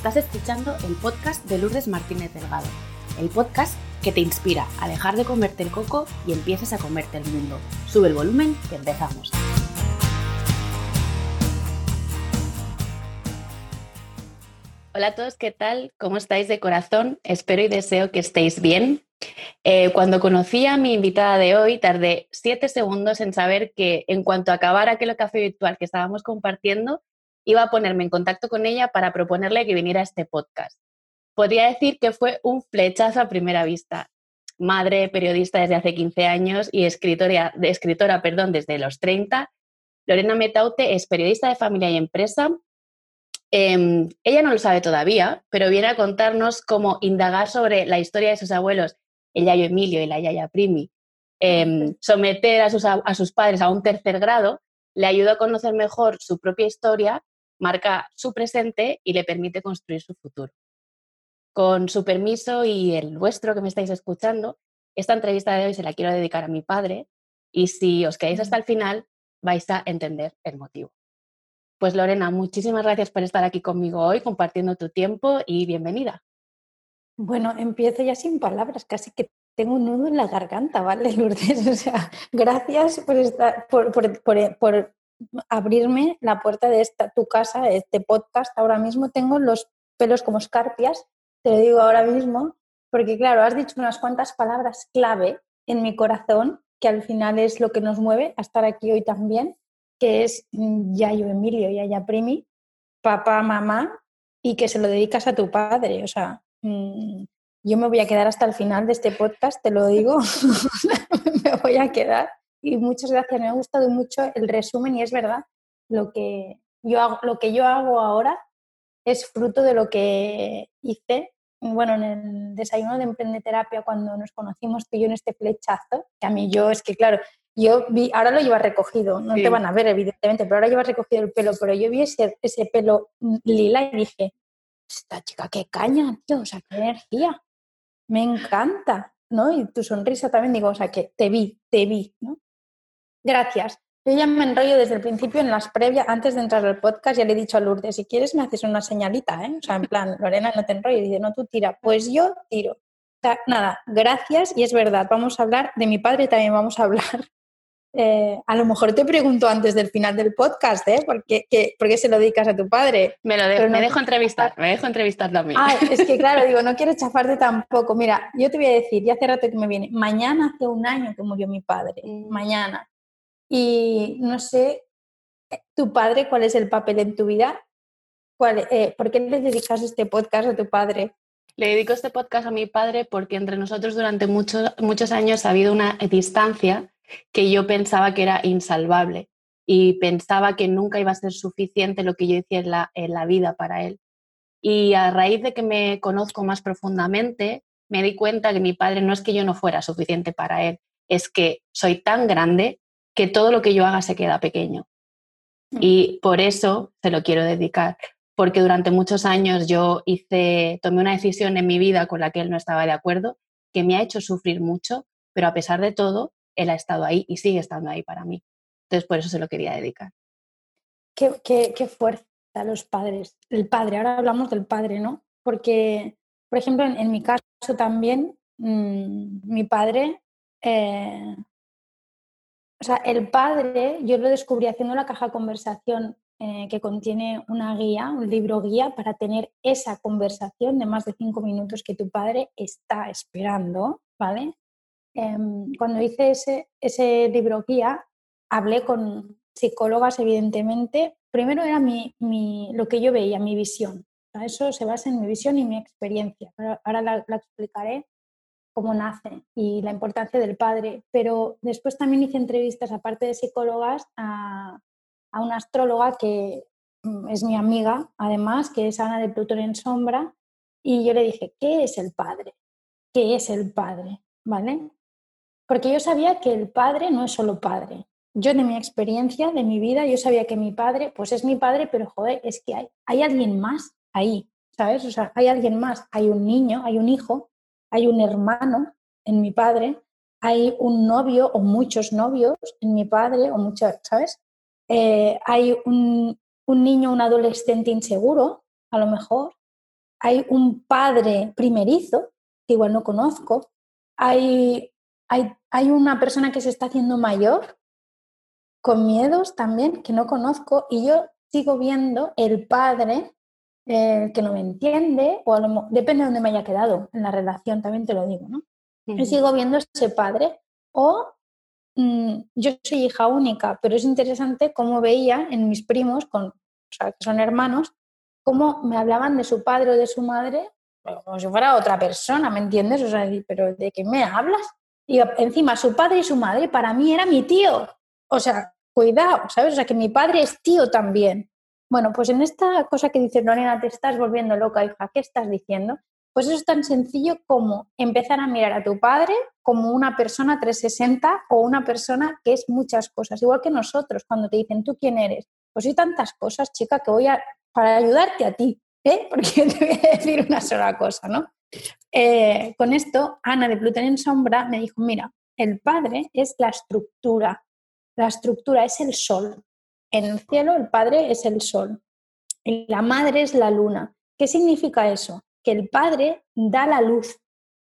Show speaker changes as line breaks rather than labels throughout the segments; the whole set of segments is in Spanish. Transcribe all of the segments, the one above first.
Estás escuchando el podcast de Lourdes Martínez Delgado, el podcast que te inspira a dejar de comerte el coco y empieces a comerte el mundo. Sube el volumen que empezamos. Hola a todos, ¿qué tal? ¿Cómo estáis de corazón? Espero y deseo que estéis bien. Eh, cuando conocí a mi invitada de hoy, tardé siete segundos en saber que en cuanto acabara aquel café virtual que estábamos compartiendo, iba a ponerme en contacto con ella para proponerle que viniera a este podcast. Podría decir que fue un flechazo a primera vista. Madre, periodista desde hace 15 años y escritora, escritora perdón, desde los 30, Lorena Metaute es periodista de familia y empresa. Em, ella no lo sabe todavía, pero viene a contarnos cómo indagar sobre la historia de sus abuelos, el Yayo Emilio y la Yaya Primi, em, someter a sus, a sus padres a un tercer grado, le ayudó a conocer mejor su propia historia marca su presente y le permite construir su futuro. Con su permiso y el vuestro que me estáis escuchando, esta entrevista de hoy se la quiero dedicar a mi padre y si os quedáis hasta el final vais a entender el motivo. Pues Lorena, muchísimas gracias por estar aquí conmigo hoy, compartiendo tu tiempo y bienvenida.
Bueno, empiezo ya sin palabras, casi que tengo un nudo en la garganta, ¿vale, Lourdes? O sea, gracias por, estar, por, por, por, abrirme la puerta de esta, tu casa, de este podcast. Ahora mismo tengo los pelos como escarpias, te lo digo ahora mismo, porque claro, has dicho unas cuantas palabras clave en mi corazón, que al final es lo que nos mueve a estar aquí hoy también, que es mm, Yayo Emilio, Yaya Primi, papá, mamá, y que se lo dedicas a tu padre. O sea, mm, yo me voy a quedar hasta el final de este podcast, te lo digo, me voy a quedar y muchas gracias. Me ha gustado mucho el resumen y es verdad, lo que yo hago, lo que yo hago ahora es fruto de lo que hice, bueno, en el desayuno de emprendeterapia cuando nos conocimos tú y yo en este flechazo, que a mí yo es que claro, yo vi, ahora lo lleva recogido, no te van a ver evidentemente, pero ahora lleva recogido el pelo, pero yo vi ese, ese pelo lila y dije, esta chica qué caña, tío, o sea, qué energía, me encanta, ¿no? Y tu sonrisa también, digo, o sea, que te vi, te vi, ¿no? Gracias. Yo ya me enrollo desde el principio en las previas, antes de entrar al podcast, ya le he dicho a Lourdes, si quieres me haces una señalita, ¿eh? O sea, en plan, Lorena, no te enrollo. Y dice, no, tú tira. Pues yo tiro. O sea, nada, gracias. Y es verdad, vamos a hablar de mi padre, también vamos a hablar. Eh, a lo mejor te pregunto antes del final del podcast, ¿eh? ¿Por qué, se lo dedicas a tu padre?
Me lo dejo, me dejo entrevistar, me dejo entrevistar también.
Ah, es que claro, digo, no quiero chafarte tampoco. Mira, yo te voy a decir, ya hace rato que me viene, mañana hace un año que murió mi padre, mm. mañana. Y no sé, tu padre, ¿cuál es el papel en tu vida? ¿Cuál, eh, ¿Por qué le dedicas este podcast a tu padre?
Le dedico este podcast a mi padre porque entre nosotros durante muchos, muchos años ha habido una distancia que yo pensaba que era insalvable y pensaba que nunca iba a ser suficiente lo que yo decía en la, en la vida para él. Y a raíz de que me conozco más profundamente, me di cuenta que mi padre no es que yo no fuera suficiente para él, es que soy tan grande que todo lo que yo haga se queda pequeño. Mm. Y por eso se lo quiero dedicar, porque durante muchos años yo hice, tomé una decisión en mi vida con la que él no estaba de acuerdo, que me ha hecho sufrir mucho, pero a pesar de todo, él ha estado ahí y sigue estando ahí para mí. Entonces, por eso se lo quería dedicar.
Qué, qué, fuerza los padres. El padre, ahora hablamos del padre, ¿no? Porque, por ejemplo, en, mi caso también, mm, mi padre eh, o sea, el padre, yo lo descubrí haciendo la caja conversación eh, que contiene una guía, un libro guía para tener esa conversación de más de cinco minutos que tu padre está esperando, ¿vale? Em, cuando hice ese, ese libro guía, hablé con psicólogas, evidentemente. Primero era mi, mi, lo que yo veía, mi visión. eso se basa en mi visión y mi experiencia. Ahora la, la explicaré cómo nace y la importancia del padre, pero después también hice entrevistas, aparte de psicólogas, a, una astróloga que mm, es mi amiga, además, que es Ana de Plutón en Sombra, y yo le dije, ¿qué es el padre? ¿Qué es el padre? ¿Vale? Porque yo sabía que el padre no es solo padre. Yo de mi experiencia, de mi vida, yo sabía que mi padre, pues es mi padre, pero joder, es que hay, hay alguien más ahí, ¿sabes? O sea, hay alguien más, hay un niño, hay un hijo hay un hermano en mi padre, hay un novio o muchos novios en mi padre, o muchas, ¿sabes? Eh, hay un, niño, un adolescente inseguro, a lo mejor, hay un padre primerizo, que igual no conozco, hay, hay, hay una persona que se está haciendo mayor, con miedos también, que no conozco, y yo sigo viendo el padre eh, que no me entiende, o depende de dónde me haya quedado en la relación, también te lo digo, ¿no? Yo sigo viendo ese padre, o mm, yo soy hija única, pero es interesante cómo veía en mis primos, con, o sea, que son hermanos, cómo me hablaban de su padre o de su madre como si fuera otra persona, ¿me entiendes? O sea, pero ¿de qué me hablas? Y encima su padre y su madre para mí era mi tío. O sea, cuidado, ¿sabes? O sea, que mi padre es tío también. Bueno, pues en esta cosa que dices, Lorena, te estás volviendo loca, hija, ¿qué estás diciendo? Pues eso es tan sencillo como empezar a mirar a tu padre como una persona 360 o una persona que es muchas cosas, igual que nosotros, cuando te dicen, ¿tú quién eres? Pues soy tantas cosas, chica, que voy a, para ayudarte a ti, ¿eh? porque te voy a decir una sola cosa, ¿no? Eh, con esto, Ana de Plutón en Sombra me dijo, mira, el padre es la estructura, la estructura es el sol. En el cielo el padre es el sol y la madre es la luna. ¿Qué significa eso? Que el padre da la luz,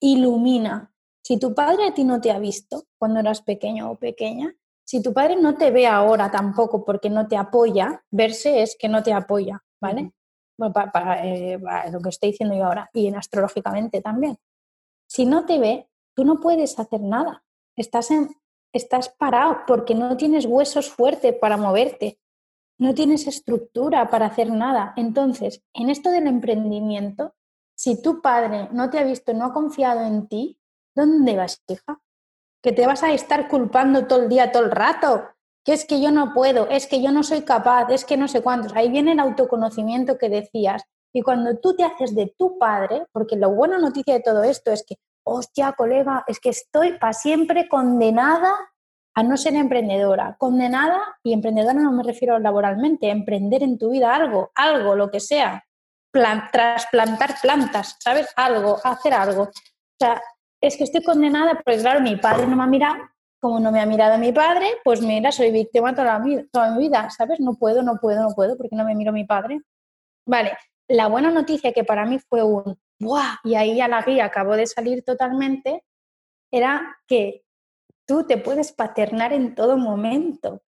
ilumina. Si tu padre a ti no te ha visto cuando eras pequeño o pequeña, si tu padre no te ve ahora tampoco porque no te apoya, verse es que no te apoya, ¿vale? para, eh, lo que estoy diciendo yo ahora, y en astrológicamente también. Si no te ve, tú no puedes hacer nada. Estás, en, estás parado porque no tienes huesos fuertes para moverte, no tienes estructura para hacer nada. Entonces, en esto del emprendimiento, si tu padre no te ha visto, no ha confiado en ti, ¿dónde vas, hija? Que te vas a estar culpando todo el día, todo el rato que es que yo no puedo, es que yo no soy capaz, es que no sé cuántos. Ahí viene el autoconocimiento que decías. Y cuando tú te haces de tu padre, porque la buena noticia de todo esto es que, hostia, colega, es que estoy para siempre condenada a no ser emprendedora. Condenada, y emprendedora no me refiero laboralmente, emprender en tu vida algo, algo, lo que sea. trasplantar plantas, ¿sabes? Algo, hacer algo. O sea, es que estoy condenada porque, claro, mi padre no me ha mirado como no me ha mirado mi padre, pues mira, soy víctima toda, la, toda mi vida, ¿sabes? No puedo, no puedo, no puedo, porque no me miro mi padre. Vale, la buena noticia que para mí fue un ¡buah! Y ahí ya la guía acabó de salir totalmente, era que tú te puedes paternar en todo momento.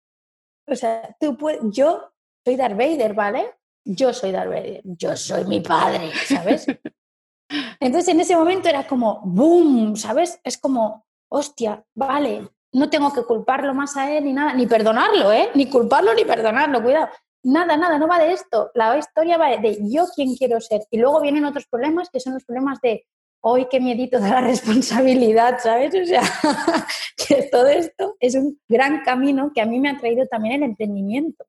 O sea, tú puedes, yo soy Darth Vader, ¿vale? Yo soy Darth Vader, yo soy mi padre, ¿sabes? Entonces en ese momento era como ¡boom! ¿Sabes? Es como, hostia, vale, no tengo que culparlo más a él ni nada, ni perdonarlo, ¿eh? Ni culparlo ni perdonarlo, cuidado. Nada, nada, no va de esto. La historia va de yo quién quiero ser. Y luego vienen otros problemas que son los problemas de hoy qué miedito de la responsabilidad, ¿sabes? O sea, que todo esto es un gran camino que a mí me ha traído también el emprendimiento,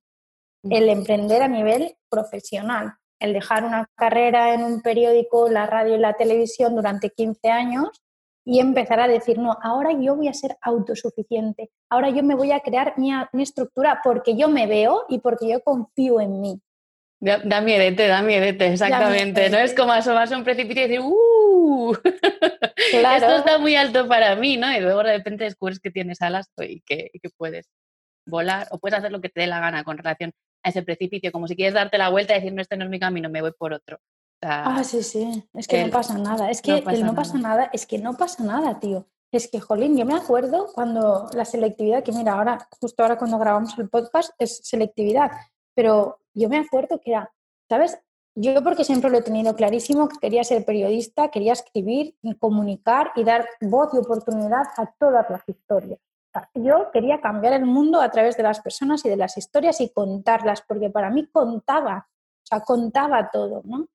el emprender a nivel profesional, el dejar una carrera en un periódico, la radio y la televisión durante 15 años y empezar a decir, no, ahora yo voy a ser autosuficiente, ahora yo me voy a crear mi, estructura porque yo me veo y porque yo confío en mí.
Da, da miedete, da miedete, exactamente. No es como asomarse a un precipicio y decir, ¡uh! Esto está muy alto para mí, ¿no? Y luego de repente descubres que tienes alas y que, que puedes volar o puedes hacer lo que te dé la gana con relación a ese precipicio, como si quieres darte la vuelta y decir, no, este no es mi camino, me voy por otro
ah, sí, sí. Es que no pasa nada. Es que no pasa, no pasa nada. Es que no pasa nada, tío. Es que, jolín, yo me acuerdo cuando la selectividad, que mira, ahora, justo ahora cuando grabamos el podcast, es selectividad. Pero yo me acuerdo que era, ¿sabes? Yo porque siempre lo he tenido clarísimo, que quería ser periodista, quería escribir y comunicar y dar voz y oportunidad a todas las historias. Yo quería cambiar el mundo a través de las personas y de las historias y contarlas, porque para mí contaba, o sea, contaba todo, ¿no?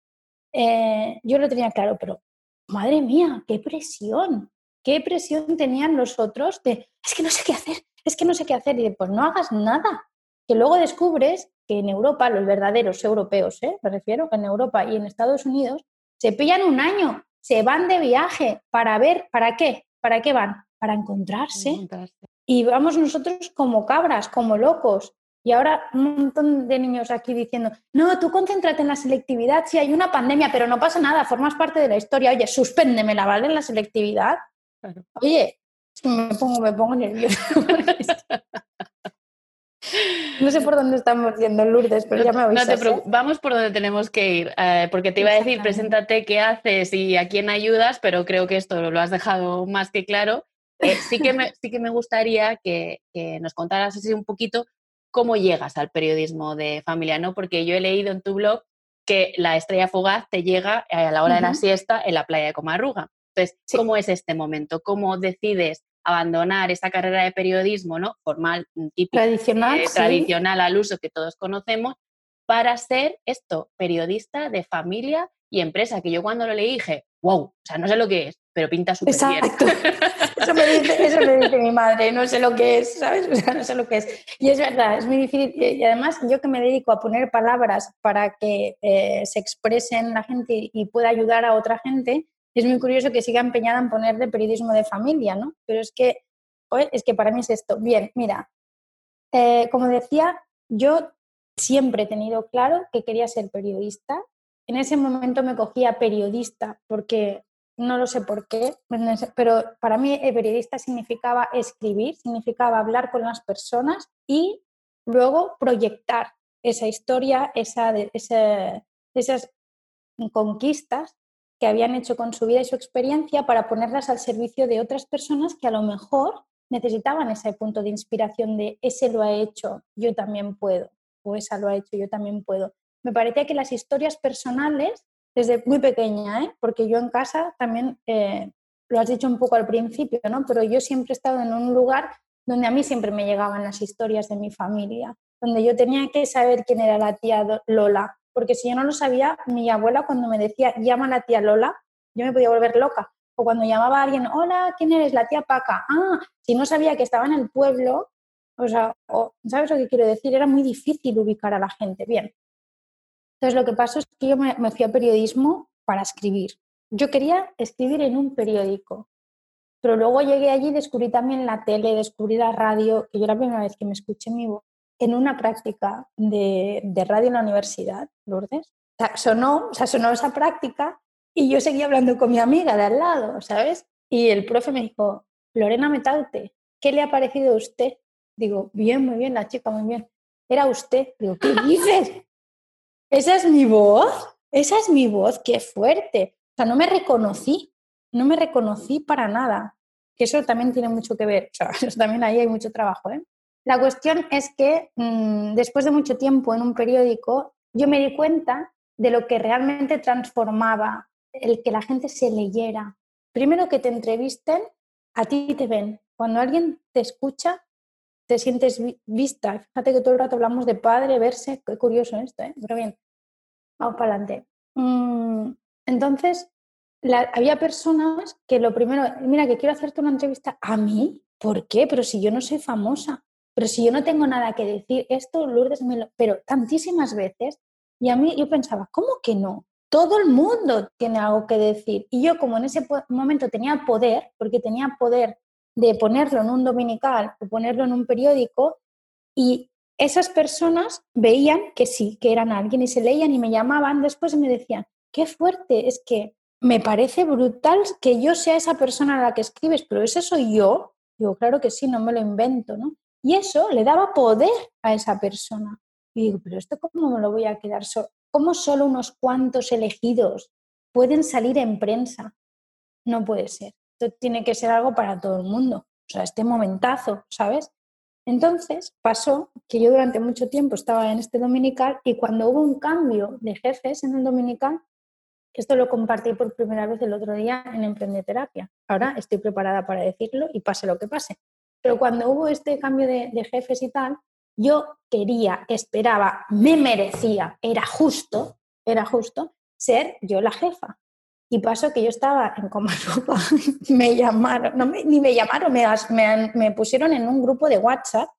Eh, yo lo tenía claro, pero madre mía, qué presión, qué presión tenían los otros de, es que no sé qué hacer, es que no sé qué hacer, y de, pues no hagas nada, que luego descubres que en Europa, los verdaderos europeos, ¿eh? me refiero, en Europa y en Estados Unidos, se pillan un año, se van de viaje para ver, ¿para qué? ¿Para qué van? Para encontrarse. Y vamos nosotros como cabras, como locos. Y ahora un montón de niños aquí diciendo, no, tú concéntrate en la selectividad, si hay una pandemia, pero no pasa nada, formas parte de la historia. Oye, suspéndemela, ¿vale? En la selectividad. Oye, me pongo, me pongo nervioso. No sé por dónde estamos yendo, Lourdes, pero ya me avisas.
No te ¿eh? Vamos por donde tenemos que ir, eh, porque te iba a decir, preséntate qué haces y a quién ayudas, pero creo que esto lo has dejado más que claro. Eh, sí, que me, sí que me gustaría que, nos contaras así un poquito cómo llegas al periodismo de familia, ¿no? Porque yo he leído en tu blog que la estrella fugaz te llega a la hora de la siesta en la playa de Comarruga. Entonces, ¿cómo es este momento? ¿Cómo decides abandonar esa carrera de periodismo, ¿no? Formal, mm, típica,
tradicional,
eh, tradicional al uso que todos conocemos, para ser esto, periodista de familia y empresa, que yo cuando lo leí dije, wow, o sea, no sé lo que es, pero pinta súper bien.
Exacto. Eso me, dice, eso me dice mi madre, no sé lo que es, ¿sabes? O sea, no sé lo que es. Y es verdad, es muy difícil. Y además, yo que me dedico a poner palabras para que eh, se expresen la gente y pueda ayudar a otra gente, es muy curioso que siga empeñada en poner de periodismo de familia, ¿no? Pero es que, es que para mí es esto. Bien, mira, eh, como decía, yo siempre he tenido claro que quería ser periodista. En ese momento me cogía periodista porque no lo sé por qué, pero para mí el periodista significaba escribir, significaba hablar con las personas y luego proyectar esa historia, esa, esas conquistas que habían hecho con su vida y su experiencia para ponerlas al servicio de otras personas que a lo mejor necesitaban ese punto de inspiración de ese lo ha hecho, yo también puedo, o esa lo ha hecho, yo también puedo. Me parecía que las historias personales, desde muy pequeña, ¿eh? porque yo en casa también, eh, lo has dicho un poco al principio, ¿no? pero yo siempre he estado en un lugar donde a mí siempre me llegaban las historias de mi familia, donde yo tenía que saber quién era la tía Lola, porque si yo no lo sabía, mi abuela cuando me decía, llama a la tía Lola, yo me podía volver loca. O cuando llamaba a alguien, hola, ¿quién eres? La tía Paca. Ah, si no sabía que estaba en el pueblo, o sea, ¿sabes lo que quiero decir? Era muy difícil ubicar a la gente. Bien. Entonces lo que pasó es que yo me, fui a periodismo para escribir. Yo quería escribir en un periódico, pero luego llegué allí y descubrí también la tele, descubrí la radio, que yo la primera vez que me escuché mi voz en una práctica de, radio en la universidad, Lourdes. O sonó, o sea, sonó esa práctica y yo seguía hablando con mi amiga de al lado, ¿sabes? Y el profe me dijo, Lorena Metaute, ¿qué le ha parecido a usted? Digo, bien, muy bien, la chica, muy bien. Era usted. Digo, ¿qué dices? ¿Esa es mi voz? Esa es mi voz, qué fuerte. O sea, no me reconocí, no me reconocí para nada. Que eso también tiene mucho que ver. O sea, eso también ahí hay mucho trabajo, ¿eh? La cuestión es que mm, después de mucho tiempo en un periódico, yo me di cuenta de lo que realmente transformaba el que la gente se leyera. Primero que te entrevisten, a ti te ven. Cuando alguien te escucha, te sientes vista. Fíjate que todo el rato hablamos de padre, verse. Qué curioso esto, ¿eh? Pero bien, vamos para adelante. Mm, entonces, había personas que lo primero, mira, que quiero hacerte una entrevista a mí. ¿Por qué? Pero si yo no soy famosa pero si yo no tengo nada que decir, esto Lourdes me lo... Pero tantísimas veces, y a mí yo pensaba, ¿cómo que no? Todo el mundo tiene algo que decir. Y yo como en ese momento tenía poder, porque tenía poder de ponerlo en un dominical o ponerlo en un periódico, y esas personas veían que sí, que eran alguien y se leían y me llamaban después y me decían, qué fuerte, es que me parece brutal que yo sea esa persona a la que escribes, pero ese soy yo. Digo, claro que sí, no me lo invento, ¿no? Y eso le daba poder a esa persona. Y digo, pero esto cómo me lo voy a quedar solo? ¿Cómo solo unos cuantos elegidos pueden salir en prensa? No puede ser. Esto tiene que ser algo para todo el mundo. O sea, este momentazo, ¿sabes? Entonces pasó que yo durante mucho tiempo estaba en este dominical y cuando hubo un cambio de jefes en el dominical, esto lo compartí por primera vez el otro día en Emprendeterapia. Ahora estoy preparada para decirlo y pase lo que pase. Pero cuando hubo este cambio de, jefes y tal, yo quería, esperaba, me merecía, era justo, era justo ser yo la jefa. Y pasó que yo estaba en Comarrupa, me llamaron, no ni me llamaron, me, me, pusieron en un grupo de WhatsApp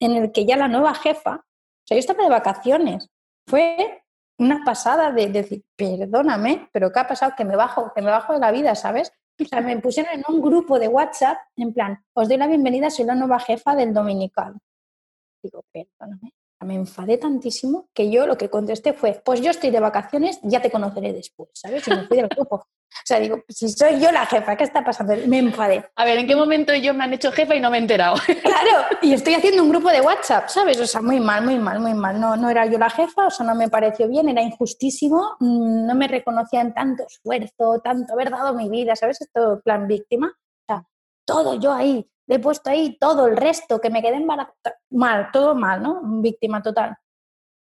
en el que ya la nueva jefa, o sea, yo estaba de vacaciones, fue una pasada de, de decir, perdóname, pero ¿qué ha pasado? Que me bajo, que me bajo de la vida, ¿sabes? O sea, me pusieron en un grupo de WhatsApp, en plan, os doy la bienvenida, soy la nueva jefa del dominical. Digo, perdóname. Me enfadé tantísimo que yo lo que contesté fue, pues yo estoy de vacaciones, ya te conoceré después, ¿sabes? Y me fui del grupo. O sea, digo, si soy yo la jefa, ¿qué está pasando? Me enfadé.
A ver, ¿en qué momento ellos me han hecho jefa y no me he enterado?
Claro, y estoy haciendo un grupo de WhatsApp, ¿sabes? O sea, muy mal, muy mal, muy mal. No, no era yo la jefa, o sea, no me pareció bien, era injustísimo, mm, no me reconocían tanto esfuerzo, tanto haber dado mi vida, ¿sabes? Esto plan víctima. O sea, todo yo ahí, le he puesto ahí todo el resto, que me quedé embarazada. Mal, todo mal, ¿no? Víctima total.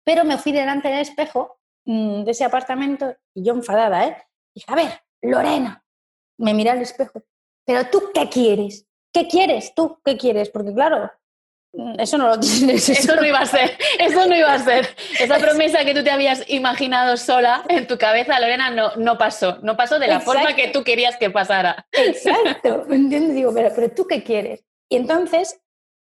Pero me fui delante del espejo mm, de ese apartamento y yo enfadada, ¿eh? Dije, a ver, Lorena, me mira al espejo, pero tú qué quieres? ¿Qué quieres tú? ¿Qué quieres? Porque claro, eso no lo tienes.
Eso no iba a ser, eso no iba a ser. Esa promesa que tú te habías imaginado sola en tu cabeza, Lorena, no, no pasó. No pasó de la forma que tú querías que pasara.
Exacto, ¿me entiendes? Digo, pero, pero tú qué quieres? Y entonces,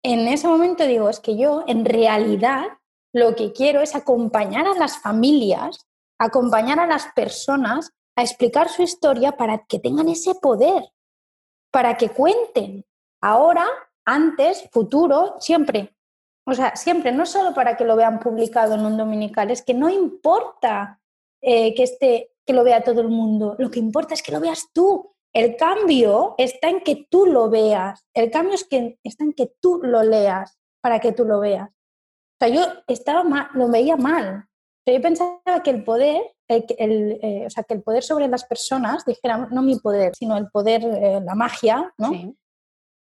en ese momento digo, es que yo en realidad lo que quiero es acompañar a las familias, acompañar a las personas a explicar su historia para que tengan ese poder, para que cuenten. Ahora, antes, futuro, siempre. O sea, siempre, no solo para que lo vean publicado en un dominical, es que no importa eh, que, esté, que lo vea todo el mundo, lo que importa es que lo veas tú. El cambio está en que tú lo veas, el cambio es que, está en que tú lo leas para que tú lo veas. O sea, yo estaba mal, lo veía mal. yo pensaba que el poder el, eh, o sea, que el poder sobre las personas, dijera, no mi poder, sino el poder, eh, la magia, ¿no?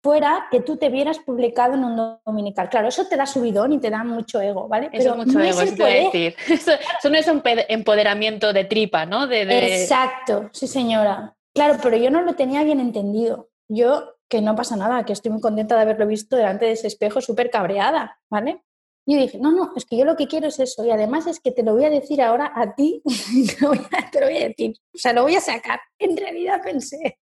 Fuera que tú te vieras publicado en un dominical. Claro, eso te da subidón y te da mucho ego, ¿vale?
Eso Pero mucho ego, eso te voy a decir. Eso, no es un empoderamiento de tripa, ¿no? De,
Exacto, sí señora. Claro, pero yo no lo tenía bien entendido. Yo, que no pasa nada, que estoy muy contenta de haberlo visto delante de ese espejo súper cabreada, ¿vale? Y yo dije, no, no, es que yo lo que quiero es eso. Y además es que te lo voy a decir ahora a ti, te lo voy a, decir, o sea, lo voy a sacar. En realidad pensé,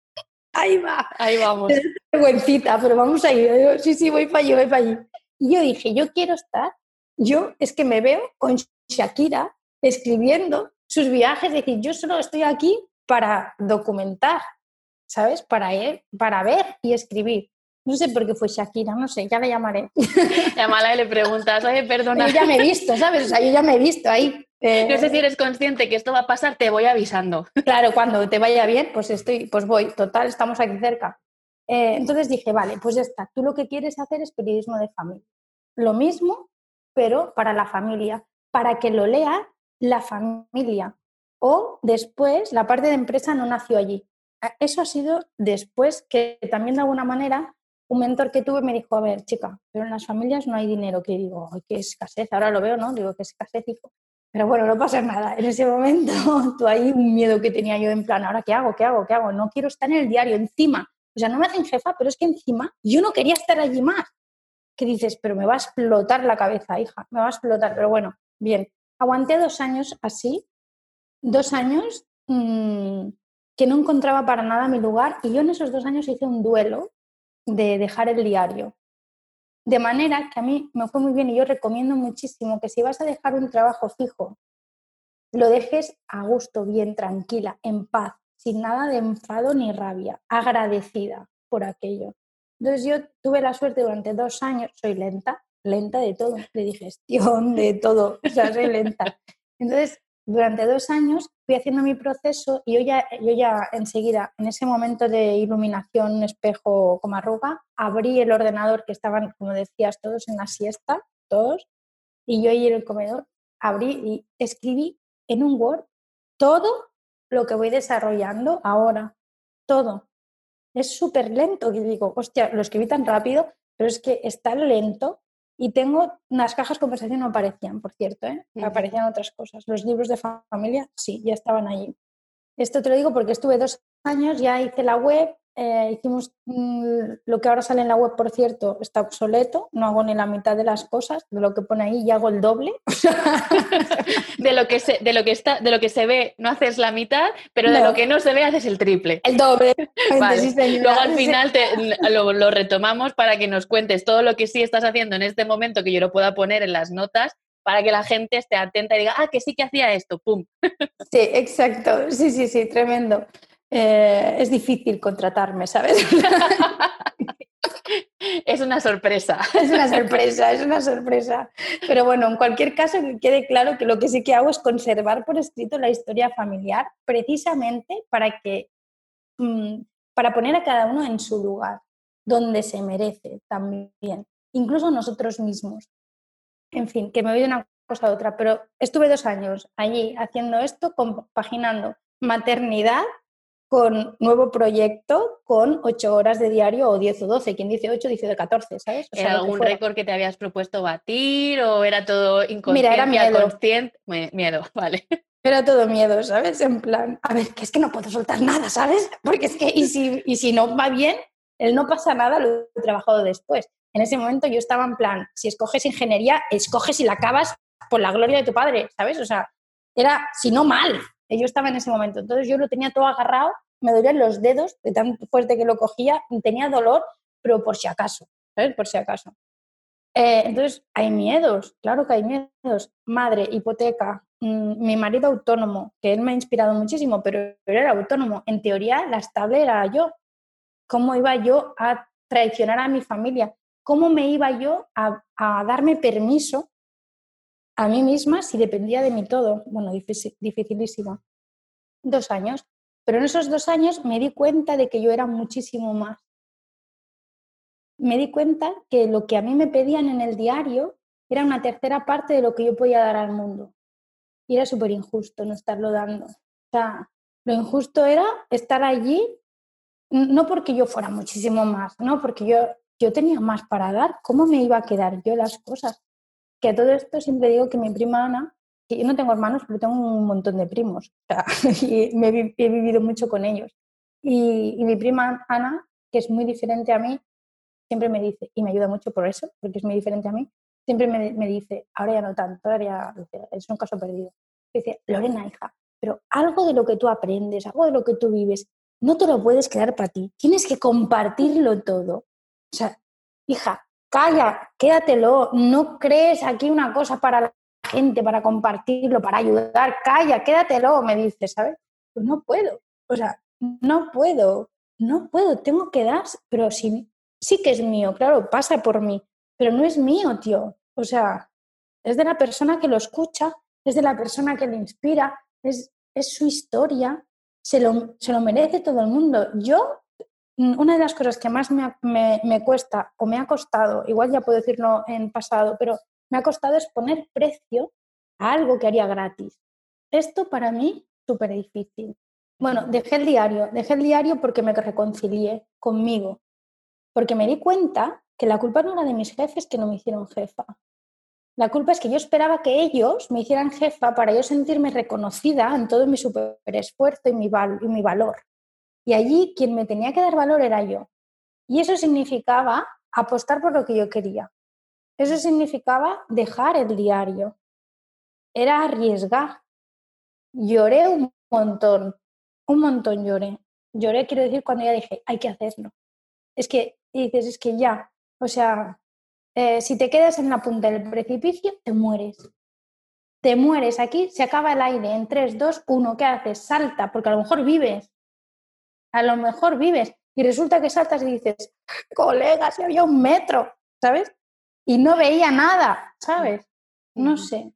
ahí va.
Ahí vamos.
Vergüencita, pero vamos a ir. sí, sí, voy para allí, voy para allí. Y yo dije, yo quiero estar, yo es que me veo con Shakira escribiendo sus viajes, es decir, yo solo estoy aquí para documentar, ¿sabes? Para, para ver y escribir. No sé por qué fue Shakira, no sé, ya la llamaré.
Llámala y le preguntas, oye, perdona.
Yo ya me he visto, ¿sabes? O sea, yo ya me he visto ahí.
Eh, no sé si eres consciente que esto va a pasar, te voy avisando.
Claro, cuando te vaya bien, pues estoy, pues voy. Total, estamos aquí cerca. Eh, entonces dije, vale, pues ya está. Tú lo que quieres hacer es periodismo de familia. Lo mismo, pero para la familia, para que lo lea la familia. O después, la parte de empresa no nació allí. Eso ha sido después que también de alguna manera un mentor que tuve me dijo, a ver, chica, pero en las familias no hay dinero, que digo, ay, qué escasez, ahora lo veo, ¿no? Digo, qué escasez, hijo. Pero bueno, no pasa nada. En ese momento, tú ahí un miedo que tenía yo en plan, ¿ahora qué hago? ¿Qué hago? ¿Qué hago? No quiero estar en el diario, encima. O sea, no me hacen jefa, pero es que encima yo no quería estar allí más. Que dices, pero me va a explotar la cabeza, hija, me va a explotar. Pero bueno, bien. Aguanté dos años así, dos años mmm, que no encontraba para nada mi lugar y yo en esos dos años hice un duelo de dejar el diario. De manera que a mí me fue muy bien y yo recomiendo muchísimo que si vas a dejar un trabajo fijo, lo dejes a gusto, bien, tranquila, en paz, sin nada de enfado ni rabia, agradecida por aquello. Entonces yo tuve la suerte durante dos años, soy lenta, lenta de todo, de digestión, de todo, o sea, soy lenta. Entonces durante dos años fui haciendo mi proceso y yo ya, yo ya enseguida, en ese momento de iluminación, espejo como arruga, abrí el ordenador que estaban, como decías, todos en la siesta, todos, y yo ahí en el comedor abrí y escribí en un Word todo lo que voy desarrollando ahora, todo. Es súper lento, que digo, hostia, lo escribí tan rápido, pero es que está lento y tengo, unas cajas conversación no aparecían, por cierto, ¿eh? aparecían otras cosas. Los libros de familia sí, ya estaban allí. Esto te lo digo porque estuve dos años, ya hice la web, eh, hicimos mm, lo que ahora sale en la web, por cierto, está obsoleto, no hago ni la mitad de las cosas, de lo que pone ahí y hago el doble.
de, lo que se, de, lo que está, de lo que se ve no haces la mitad, pero de lo que no se ve haces el triple.
El doble.
Luego al final lo, lo retomamos para que nos cuentes todo lo que sí estás haciendo en este momento, que yo lo pueda poner en las notas para que la gente esté atenta y diga, ah, que sí que hacía esto, ¡pum!
Sí, exacto, sí, sí, sí, tremendo. Eh, es difícil contratarme, ¿sabes?
Es una sorpresa.
Es una sorpresa, es una sorpresa. Pero bueno, en cualquier caso, que quede claro que lo que sí que hago es conservar por escrito la historia familiar, precisamente para que, mm, para poner a cada uno en su lugar, donde se merece también, incluso nosotros mismos. En fin, que me voy de una cosa a otra, pero estuve dos años allí haciendo esto, compaginando maternidad con nuevo proyecto con ocho horas de diario o 10 o 12. Quien dice 8 dice de 14, ¿sabes?
O ¿Era algún récord que te habías propuesto batir o era todo inconsciente?
Mira, era miedo.
Consciente? Miedo, vale.
Era todo miedo, ¿sabes? En plan, a ver, que es que no puedo soltar nada, ¿sabes? Porque es que, y si, y si no va bien, el no pasa nada lo he trabajado después. En ese momento yo estaba en plan, si escoges ingeniería, escoges y la acabas por la gloria de tu padre, ¿sabes? O sea, era, si no mal, yo estaba en ese momento. Entonces yo lo tenía todo agarrado, me dolían los dedos de tan fuerte que lo cogía, tenía dolor, pero por si acaso, ¿sabes? Por si acaso. Eh, entonces hay miedos, claro que hay miedos. Madre, hipoteca, mm, mi marido autónomo, que él me ha inspirado muchísimo, pero era autónomo. En teoría, la estable era yo. ¿Cómo iba yo a traicionar a mi familia? ¿Cómo me iba yo a, a darme permiso a mí misma si dependía de mí todo. Bueno, dificilísimo. Dos años. Pero en esos dos años me di cuenta de que yo era muchísimo más. Me di cuenta que lo que a mí me pedían en el diario era una tercera parte de lo que yo podía dar al mundo. Y era súper injusto no estarlo dando. O sea, lo injusto era estar allí, no porque yo fuera muchísimo más, no porque yo, yo tenía más para dar. ¿Cómo me iba a quedar yo las cosas? Que a todo esto siempre digo que mi prima Ana, yo no tengo hermanos, pero tengo un montón de primos. y me he, vivido mucho con ellos. Y, mi prima Ana, que es muy diferente a mí, siempre me dice, y me ayuda mucho por eso, porque es muy diferente a mí, siempre me, me dice, ahora ya no tanto, ahora ya es un caso perdido. dice, Lorena, hija, pero algo de lo que tú aprendes, algo de lo que tú vives, no te lo puedes quedar para ti, tienes que compartirlo todo. O sea, hija, calla, quédatelo, no crees aquí una cosa para gente, para compartirlo, para ayudar, calla, quédatelo, me dice, ¿sabes? Pues no puedo, o sea, no puedo, no puedo, tengo que dar, pero sí, sí que es mío, claro, pasa por mí, pero no es mío, tío, o sea, es de la persona que lo escucha, es de la persona que le inspira, es, es su historia, se lo, se lo merece todo el mundo. Yo una de las cosas que más me, cuesta o me ha costado, igual ya puedo decirlo en pasado, pero me ha costado es poner precio a algo que haría gratis. Esto para mí súper difícil. Bueno, dejé el diario, dejé el diario porque me reconcilié conmigo, porque me di cuenta que la culpa no era de mis jefes que no me hicieron jefa. La culpa es que yo esperaba que ellos me hicieran jefa para yo sentirme reconocida en todo mi super esfuerzo y mi, y mi valor. Y allí quien me tenía que dar valor era yo. Y eso significaba apostar por lo que yo quería. Eso significaba dejar el diario. Era arriesgar. Lloré un montón, un montón lloré. Lloré, quiero decir, cuando ya dije, hay que hacerlo. Es que dices, es que ya, o sea, eh, si te quedas en la punta del precipicio, te mueres. Te mueres aquí, se acaba el aire en 3, 2, 1. ¿Qué haces? Salta, porque a lo mejor vives, a lo mejor vives y resulta que saltas y dices, colega, si había un metro, ¿sabes? Y no veía nada, ¿sabes? No sé.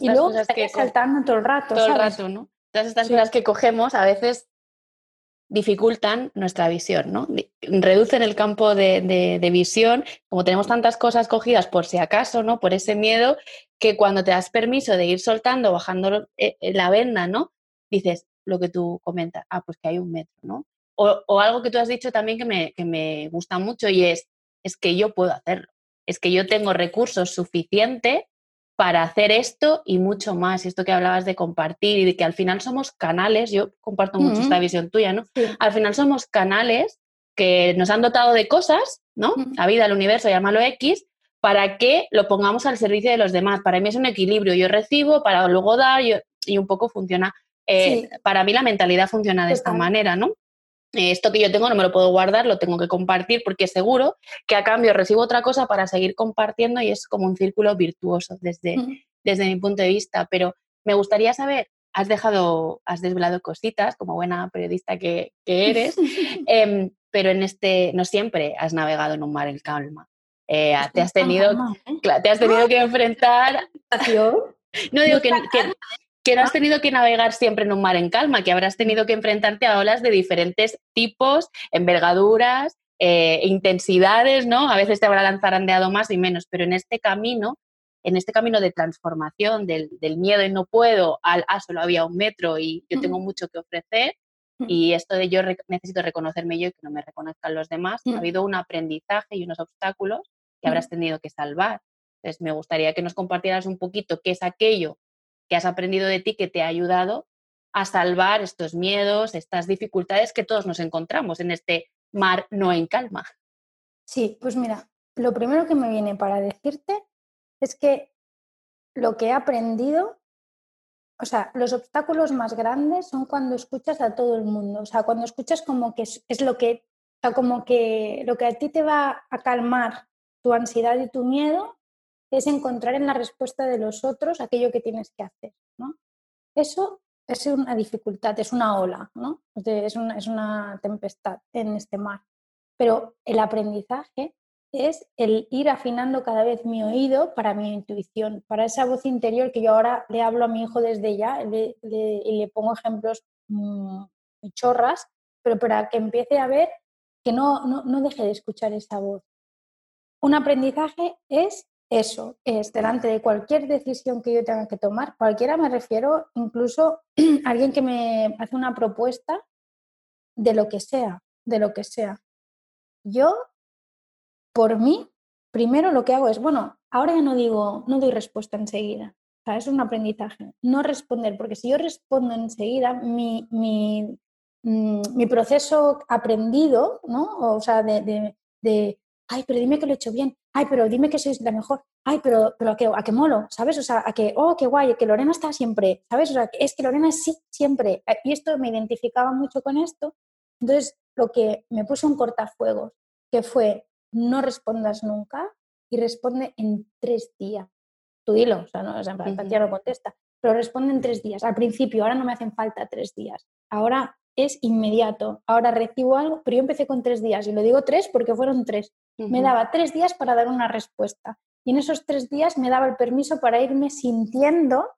y luego que saltando todo el rato.
Todo el rato, ¿no? Todas estas cosas que cogemos a veces dificultan nuestra visión, ¿no? Reducen el campo de, de, visión, como tenemos tantas cosas cogidas por si acaso, ¿no? Por ese miedo, que cuando te das permiso de ir soltando, bajando eh, la venda, ¿no? Dices lo que tú comentas, ah, pues que hay un metro, ¿no? O, algo que tú has dicho también que me, que me gusta mucho y es, es que yo puedo hacerlo. Es que yo tengo recursos suficientes para hacer esto y mucho más. Esto que hablabas de compartir y de que al final somos canales, yo comparto mucho esta visión tuya, ¿no? Al final somos canales que nos han dotado de cosas, ¿no? La vida, el universo, llámalo X, para que lo pongamos al servicio de los demás. Para mí es un equilibrio. Yo recibo para luego dar y un poco funciona. Eh, para mí la mentalidad funciona de esta manera, ¿no? Esto que yo tengo no me lo puedo guardar, lo tengo que compartir porque seguro que a cambio recibo otra cosa para seguir compartiendo y es como un círculo virtuoso desde, desde mi punto de vista. Pero me gustaría saber, has dejado, has desvelado cositas como buena periodista que, eres, em, pero en este, no siempre has navegado en un mar en calma. Eh, te, has tenido, ¿eh? te has tenido que enfrentar... No digo que, que, no has tenido que navegar siempre en un mar en calma, que habrás tenido que enfrentarte a olas de diferentes tipos, envergaduras, eh, intensidades, ¿no? A veces te habrá lanzarandeado más y menos, pero en este camino, en este camino de transformación del, miedo y no puedo al, ah, solo había un metro y yo tengo mucho que ofrecer, y esto de yo necesito reconocerme yo y que no me reconozcan los demás, ha habido un aprendizaje y unos obstáculos que habrás tenido que salvar. Entonces, me gustaría que nos compartieras un poquito qué es aquello que has aprendido de ti que te ha ayudado a salvar estos miedos, estas dificultades que todos nos encontramos en este mar no en calma.
Sí, pues mira, lo primero que me viene para decirte es que lo que he aprendido, o sea, los obstáculos más grandes son cuando escuchas a todo el mundo, o sea, cuando escuchas como que es, lo que, como que lo que a ti te va a calmar tu ansiedad y tu miedo es encontrar en la respuesta de los otros aquello que tienes que hacer, ¿no? Eso es una dificultad, es una ola, ¿no? Es una, es una tempestad en este mar. Pero el aprendizaje es el ir afinando cada vez mi oído para mi intuición, para esa voz interior que yo ahora le hablo a mi hijo desde ya y le pongo ejemplos mmm, chorras, pero para que empiece a ver que no, no deje de escuchar esa voz. Un aprendizaje es eso es delante de cualquier decisión que yo tenga que tomar, cualquiera me refiero, incluso alguien que me hace una propuesta de lo que sea, de lo que sea. Yo, por mí, primero lo que hago es, bueno, ahora ya no digo, no doy respuesta enseguida. O sea, es un aprendizaje, no responder, porque si yo respondo enseguida, mi, mi, mm, proceso aprendido, ¿no? O sea, de ay, pero dime que lo he hecho bien, ay, pero dime que sois la mejor, ay, pero, pero a, qué, a qué molo, ¿sabes? O sea, a que, oh, qué guay, que Lorena está siempre, ¿sabes? O sea, es que Lorena sí, siempre. Eh, y esto me identificaba mucho con esto. Entonces, lo que me puso un cortafuegos, que fue, no respondas nunca y responde en tres días. Tú dilo, o sea, no, o sea, no contesta, pero responde en tres días. Al principio, ahora no me hacen falta tres días. Ahora es inmediato. Ahora recibo algo, pero yo empecé con tres días y lo digo tres porque fueron tres. Me daba tres días para dar una respuesta y en esos tres días me daba el permiso para irme sintiendo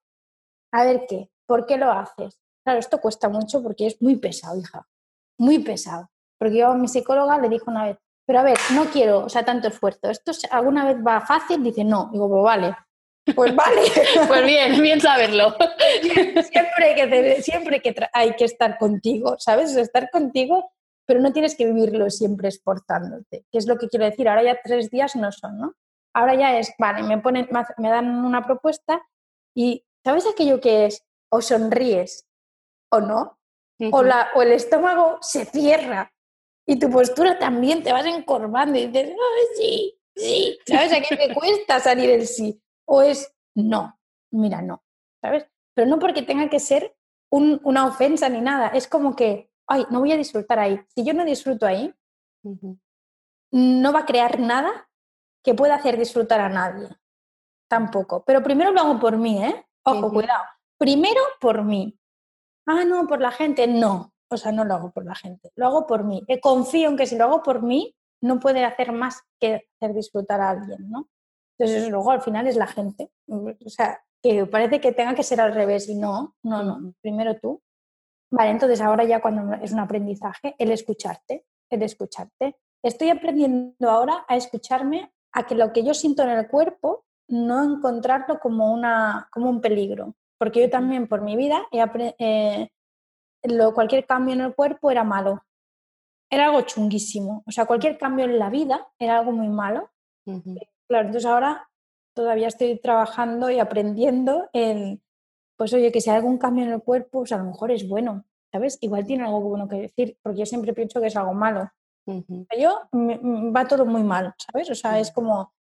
a ver qué, ¿por qué lo haces? Claro, esto cuesta mucho porque es muy pesado, hija, muy pesado. Porque yo a mi psicóloga le dijo una vez, pero a ver, no quiero, o sea, tanto esfuerzo. ¿Esto alguna vez va fácil? Dice, no. Digo, pues vale, pues vale.
pues bien, bien saberlo.
siempre que, siempre que hay que estar contigo, ¿sabes? estar contigo, pero no tienes que vivirlo siempre esforzándote, que es lo que quiero decir. Ahora ya tres días no son, ¿no? Ahora ya es, vale, me, ponen, me dan una propuesta y ¿sabes aquello que es? O sonríes o no, o, la, o el estómago se cierra y tu postura también te vas encorvando y dices, oh, sí, sí, ¿sabes? A qué te cuesta salir el sí o es no, mira, no, ¿sabes? Pero no porque tenga que ser una ofensa ni nada, es como que, ay, no voy a disfrutar ahí. Si yo no disfruto ahí, no va a crear nada que pueda hacer disfrutar a nadie. Tampoco. Pero primero lo hago por mí, ¿eh? Ojo, cuidado. Primero por mí. Ah, no, por la gente. No. O sea, no lo hago por la gente. Lo hago por mí. Eh, confío en que si lo hago por mí, no puede hacer más que hacer disfrutar a alguien, ¿no? Entonces, luego al final es la gente. O sea, que parece que tenga que ser al revés y no, no, no. Primero tú. Vale, entonces ahora ya cuando es un aprendizaje, el escucharte, el escucharte. Estoy aprendiendo ahora a escucharme, a que lo que yo siento en el cuerpo, no encontrarlo como, una, como un peligro. Porque yo también por mi vida, eh, lo, cualquier cambio en el cuerpo era malo. Era algo chunguísimo. O sea, cualquier cambio en la vida era algo muy malo. Claro, entonces ahora todavía estoy trabajando y aprendiendo en, pues oye, que si hay algún cambio en el cuerpo, pues a lo mejor es bueno, ¿sabes? Igual tiene algo bueno que decir, porque yo siempre pienso que es algo malo. Yo va todo muy mal, ¿sabes? O sea, es como,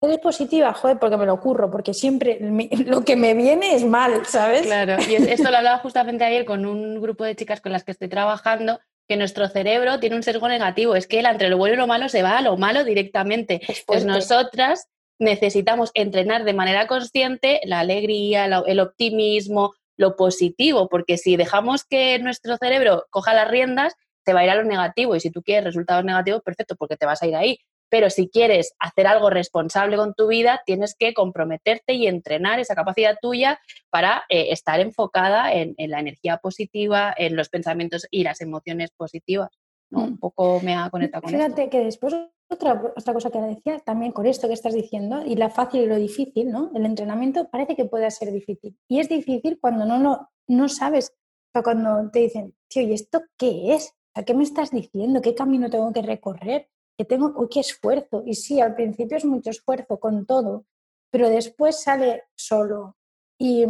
eres positiva, joder, porque me lo ocurro, porque siempre lo que me viene es mal, ¿sabes?
Claro, y esto lo hablaba justamente ayer con un grupo de chicas con las que estoy trabajando, que nuestro cerebro tiene un sesgo negativo, es que él entre lo bueno y lo malo se va a lo malo directamente. Pues nosotras necesitamos entrenar de manera consciente la alegría, el optimismo, lo positivo, porque si dejamos que nuestro cerebro coja las riendas, te va a ir a lo negativo y si tú quieres resultados negativos, perfecto, porque te vas a ir ahí. Pero si quieres hacer algo responsable con tu vida, tienes que comprometerte y entrenar esa capacidad tuya para eh, estar enfocada en, la energía positiva, en los pensamientos y las emociones positivas. ¿no? Un mm. poco me ha conectado con
Fíjate que después otra, otra cosa que decía también con esto que estás diciendo y la fácil y lo difícil, ¿no? El entrenamiento parece que puede ser difícil. Y es difícil cuando no, no, no sabes, o cuando te dicen, tío, ¿y esto qué es? ¿A qué me estás diciendo? ¿Qué camino tengo que recorrer? Que tengo, uy, qué esfuerzo. Y sí, al principio es mucho esfuerzo con todo, pero después sale solo. Y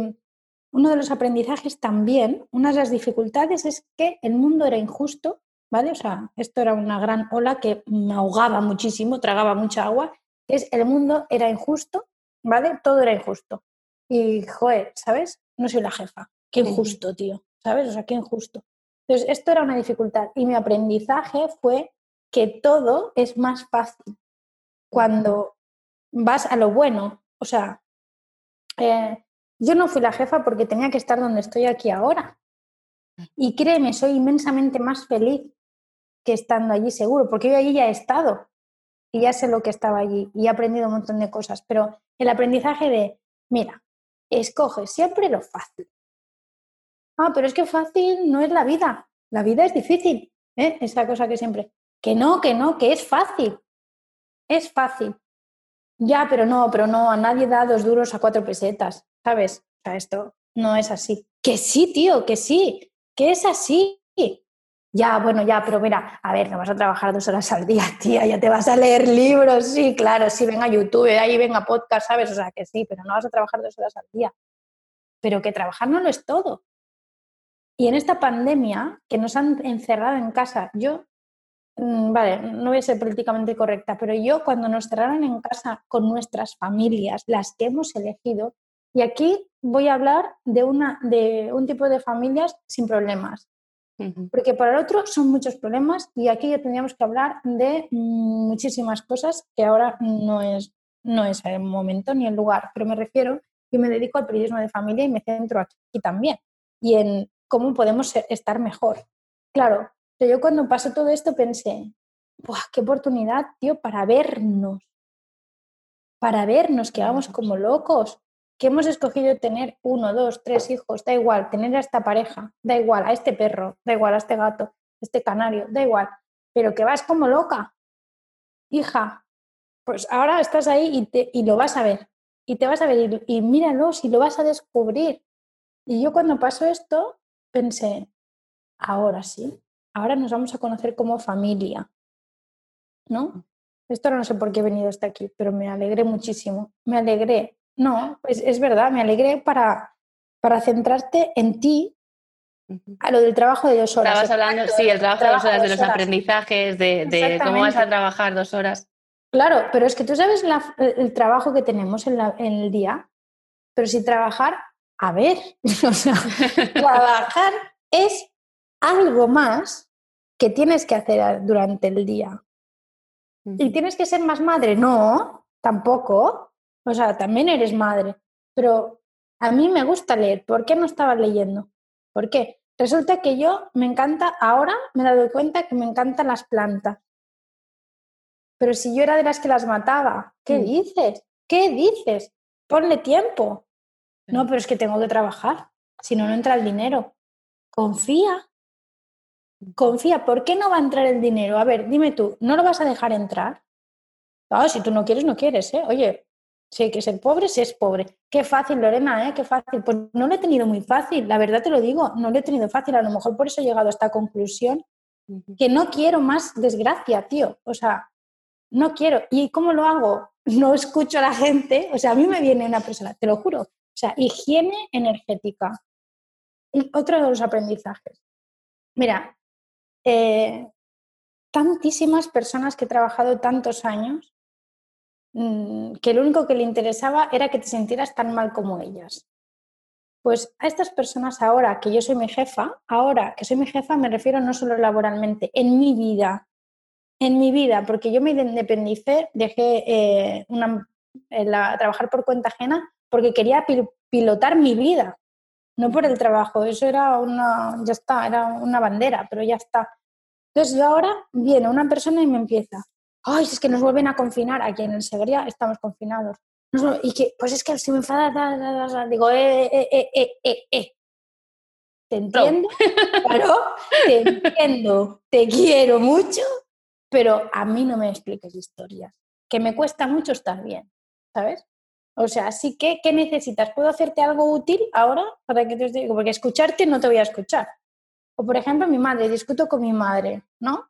uno de los aprendizajes también, una de las dificultades es que el mundo era injusto, ¿vale? O sea, esto era una gran ola que me ahogaba muchísimo, tragaba mucha agua, es el mundo era injusto, ¿vale? Todo era injusto. Y, joder, ¿sabes? No soy la jefa. Qué injusto, tío, ¿sabes? O sea, qué injusto. Entonces, esto era una dificultad y mi aprendizaje fue que todo es más fácil cuando vas a lo bueno. O sea, eh, yo no fui la jefa porque tenía que estar donde estoy aquí ahora. Y créeme, soy inmensamente más feliz que estando allí seguro, porque yo allí ya he estado y ya sé lo que estaba allí y he aprendido un montón de cosas. Pero el aprendizaje de, mira, escoge siempre lo fácil. Ah, pero es que fácil no es la vida. La vida es difícil. ¿eh? Esa cosa que siempre. Que no, que no, que es fácil. Es fácil. Ya, pero no, pero no, a nadie da dos duros a cuatro pesetas, ¿sabes? O sea, esto no es así. Que sí, tío, que sí, que es así. Ya, bueno, ya, pero mira, a ver, no vas a trabajar dos horas al día, tía, ya te vas a leer libros, sí, claro, sí, venga YouTube, ahí venga podcast, ¿sabes? O sea, que sí, pero no vas a trabajar dos horas al día. Pero que trabajar no lo es todo. Y en esta pandemia que nos han encerrado en casa, yo vale, no voy a ser políticamente correcta, pero yo cuando nos cerraron en casa con nuestras familias, las que hemos elegido, y aquí voy a hablar de, una, de un tipo de familias sin problemas, porque para el otro son muchos problemas y aquí ya tendríamos que hablar de muchísimas cosas que ahora no es, no es el momento ni el lugar, pero me refiero, yo me dedico al periodismo de familia y me centro aquí también y en cómo podemos estar mejor. Claro, yo cuando pasó todo esto pensé, ¡buah, qué oportunidad, tío, para vernos! Para vernos, que vamos como locos, que hemos escogido tener uno, dos, tres hijos, da igual, tener a esta pareja, da igual, a este perro, da igual, a este gato, a este canario, da igual, pero que vas como loca. Hija, pues ahora estás ahí y, y lo vas a ver, y te vas a ver, y, y míralo, si lo vas a descubrir. Y yo cuando pasó esto pensé, ahora sí, ahora nos vamos a conocer como familia, ¿no? Esto no sé por qué he venido hasta aquí, pero me alegré muchísimo. Me alegré. No, pues es verdad, me alegré para, para centrarte en ti, a lo del trabajo de dos horas.
Estabas hablando, sí, el trabajo, de dos horas, de los aprendizajes, de, cómo vas a trabajar dos horas.
Claro, pero es que tú sabes el trabajo que tenemos en, en, el día, pero si trabajar, a ver, o sea, trabajar es algo más que tienes que hacer durante el día. ¿Y tienes que ser más madre? No, tampoco. O sea, también eres madre. Pero a mí me gusta leer. ¿Por qué no estaba leyendo? ¿Por qué? Resulta que yo me encanta, ahora me he dado cuenta que me encantan las plantas. Pero si yo era de las que las mataba, ¿qué mm. dices? ¿Qué dices? Ponle tiempo. No, pero es que tengo que trabajar. Si no, no entra el dinero. Confía. Confía, ¿por qué no va a entrar el dinero? A ver, dime tú, ¿no lo vas a dejar entrar? Ah, si tú no quieres, no quieres, ¿eh? Oye, si hay que ser pobre, si es pobre. Qué fácil, Lorena, ¿eh? Qué fácil. Pues no lo he tenido muy fácil, la verdad te lo digo, no lo he tenido fácil. A lo mejor por eso he llegado a esta conclusión, que no quiero más desgracia, tío. O sea, no quiero. ¿Y cómo lo hago? No escucho a la gente. O sea, a mí me viene una persona, te lo juro. O sea, higiene energética. Y otro de los aprendizajes. Mira, eh, tantísimas personas que he trabajado tantos años mm, que lo único que le interesaba era que te sintieras tan mal como ellas. Pues a estas personas ahora que yo soy mi jefa, ahora que soy mi jefa me refiero no solo laboralmente, en mi vida, en mi vida, porque yo me independicé, dejé eh, una, trabajar por cuenta ajena porque quería pilotar mi vida, no por el trabajo, eso era una, ya está, era una bandera, pero ya está. Entonces yo ahora viene una persona y me empieza, ay, es que nos vuelven a confinar, aquí en el Segría estamos confinados. Y que, pues es que si me enfada, digo, eh, eh, eh, eh, eh, eh. Te entiendo, claro, te entiendo, te quiero mucho, pero a mí no me expliques historias, que me cuesta mucho estar bien, ¿sabes? O sea, así que, ¿qué necesitas? ¿Puedo hacerte algo útil ahora para que te diga? Porque escucharte no te voy a escuchar. O, por ejemplo, mi madre, discuto con mi madre, ¿no?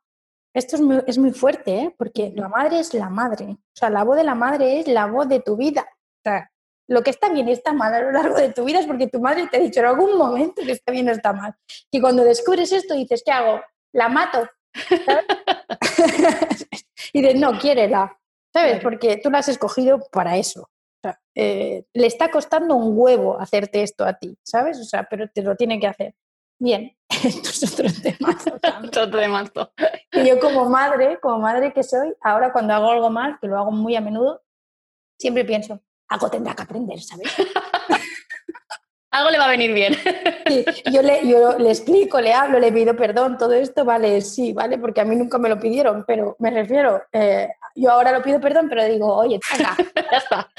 Esto es muy, es muy fuerte, ¿eh? porque la madre es la madre. O sea, la voz de la madre es la voz de tu vida. O sea, lo que está bien y está mal a lo largo de tu vida es porque tu madre te ha dicho en algún momento que está bien o está mal. Y cuando descubres esto dices, ¿qué hago? La mato. y dices, no, quiérela. ¿Sabes? Porque tú la has escogido para eso. O sea, eh, le está costando un huevo hacerte esto a ti, ¿sabes? O sea, pero te lo tiene que hacer. Bien, esto es otro tema.
otro tema.
Y yo como madre, como madre que soy, ahora cuando hago algo mal, que lo hago muy a menudo, siempre pienso, algo tendrá que aprender, ¿sabes?
algo le va a venir bien.
yo, le, yo le explico, le hablo, le pido perdón, todo esto, vale, sí, vale, porque a mí nunca me lo pidieron, pero me refiero, eh, yo ahora lo pido perdón, pero digo, oye, venga, ya está.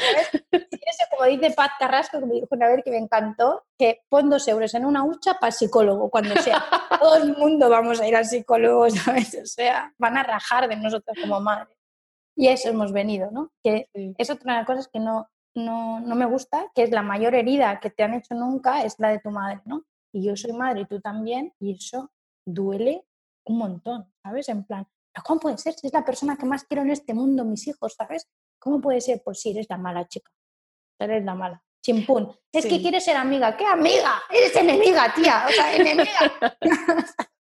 eso, como dice Pat Carrasco, que me dijo una vez que me encantó, que pon dos euros en una hucha para psicólogo, cuando sea. Todo el mundo vamos a ir al psicólogo, ¿sabes? O sea, van a rajar de nosotros como madres. Y eso hemos venido, ¿no? Que es otra de las cosas que no, no, no, me gusta, que es la mayor herida que te han hecho nunca, es la de tu madre, ¿no? Y yo soy madre y tú también, y eso duele un montón, ¿sabes? En plan, ¿cómo puede ser? Si es la persona que más quiero en este mundo, mis hijos, ¿sabes? ¿Cómo puede ser? Pues sí, eres la mala chica, eres la mala. Chimpún. Es que quieres ser amiga. ¿Qué amiga? Eres enemiga, tía. O sea, enemiga.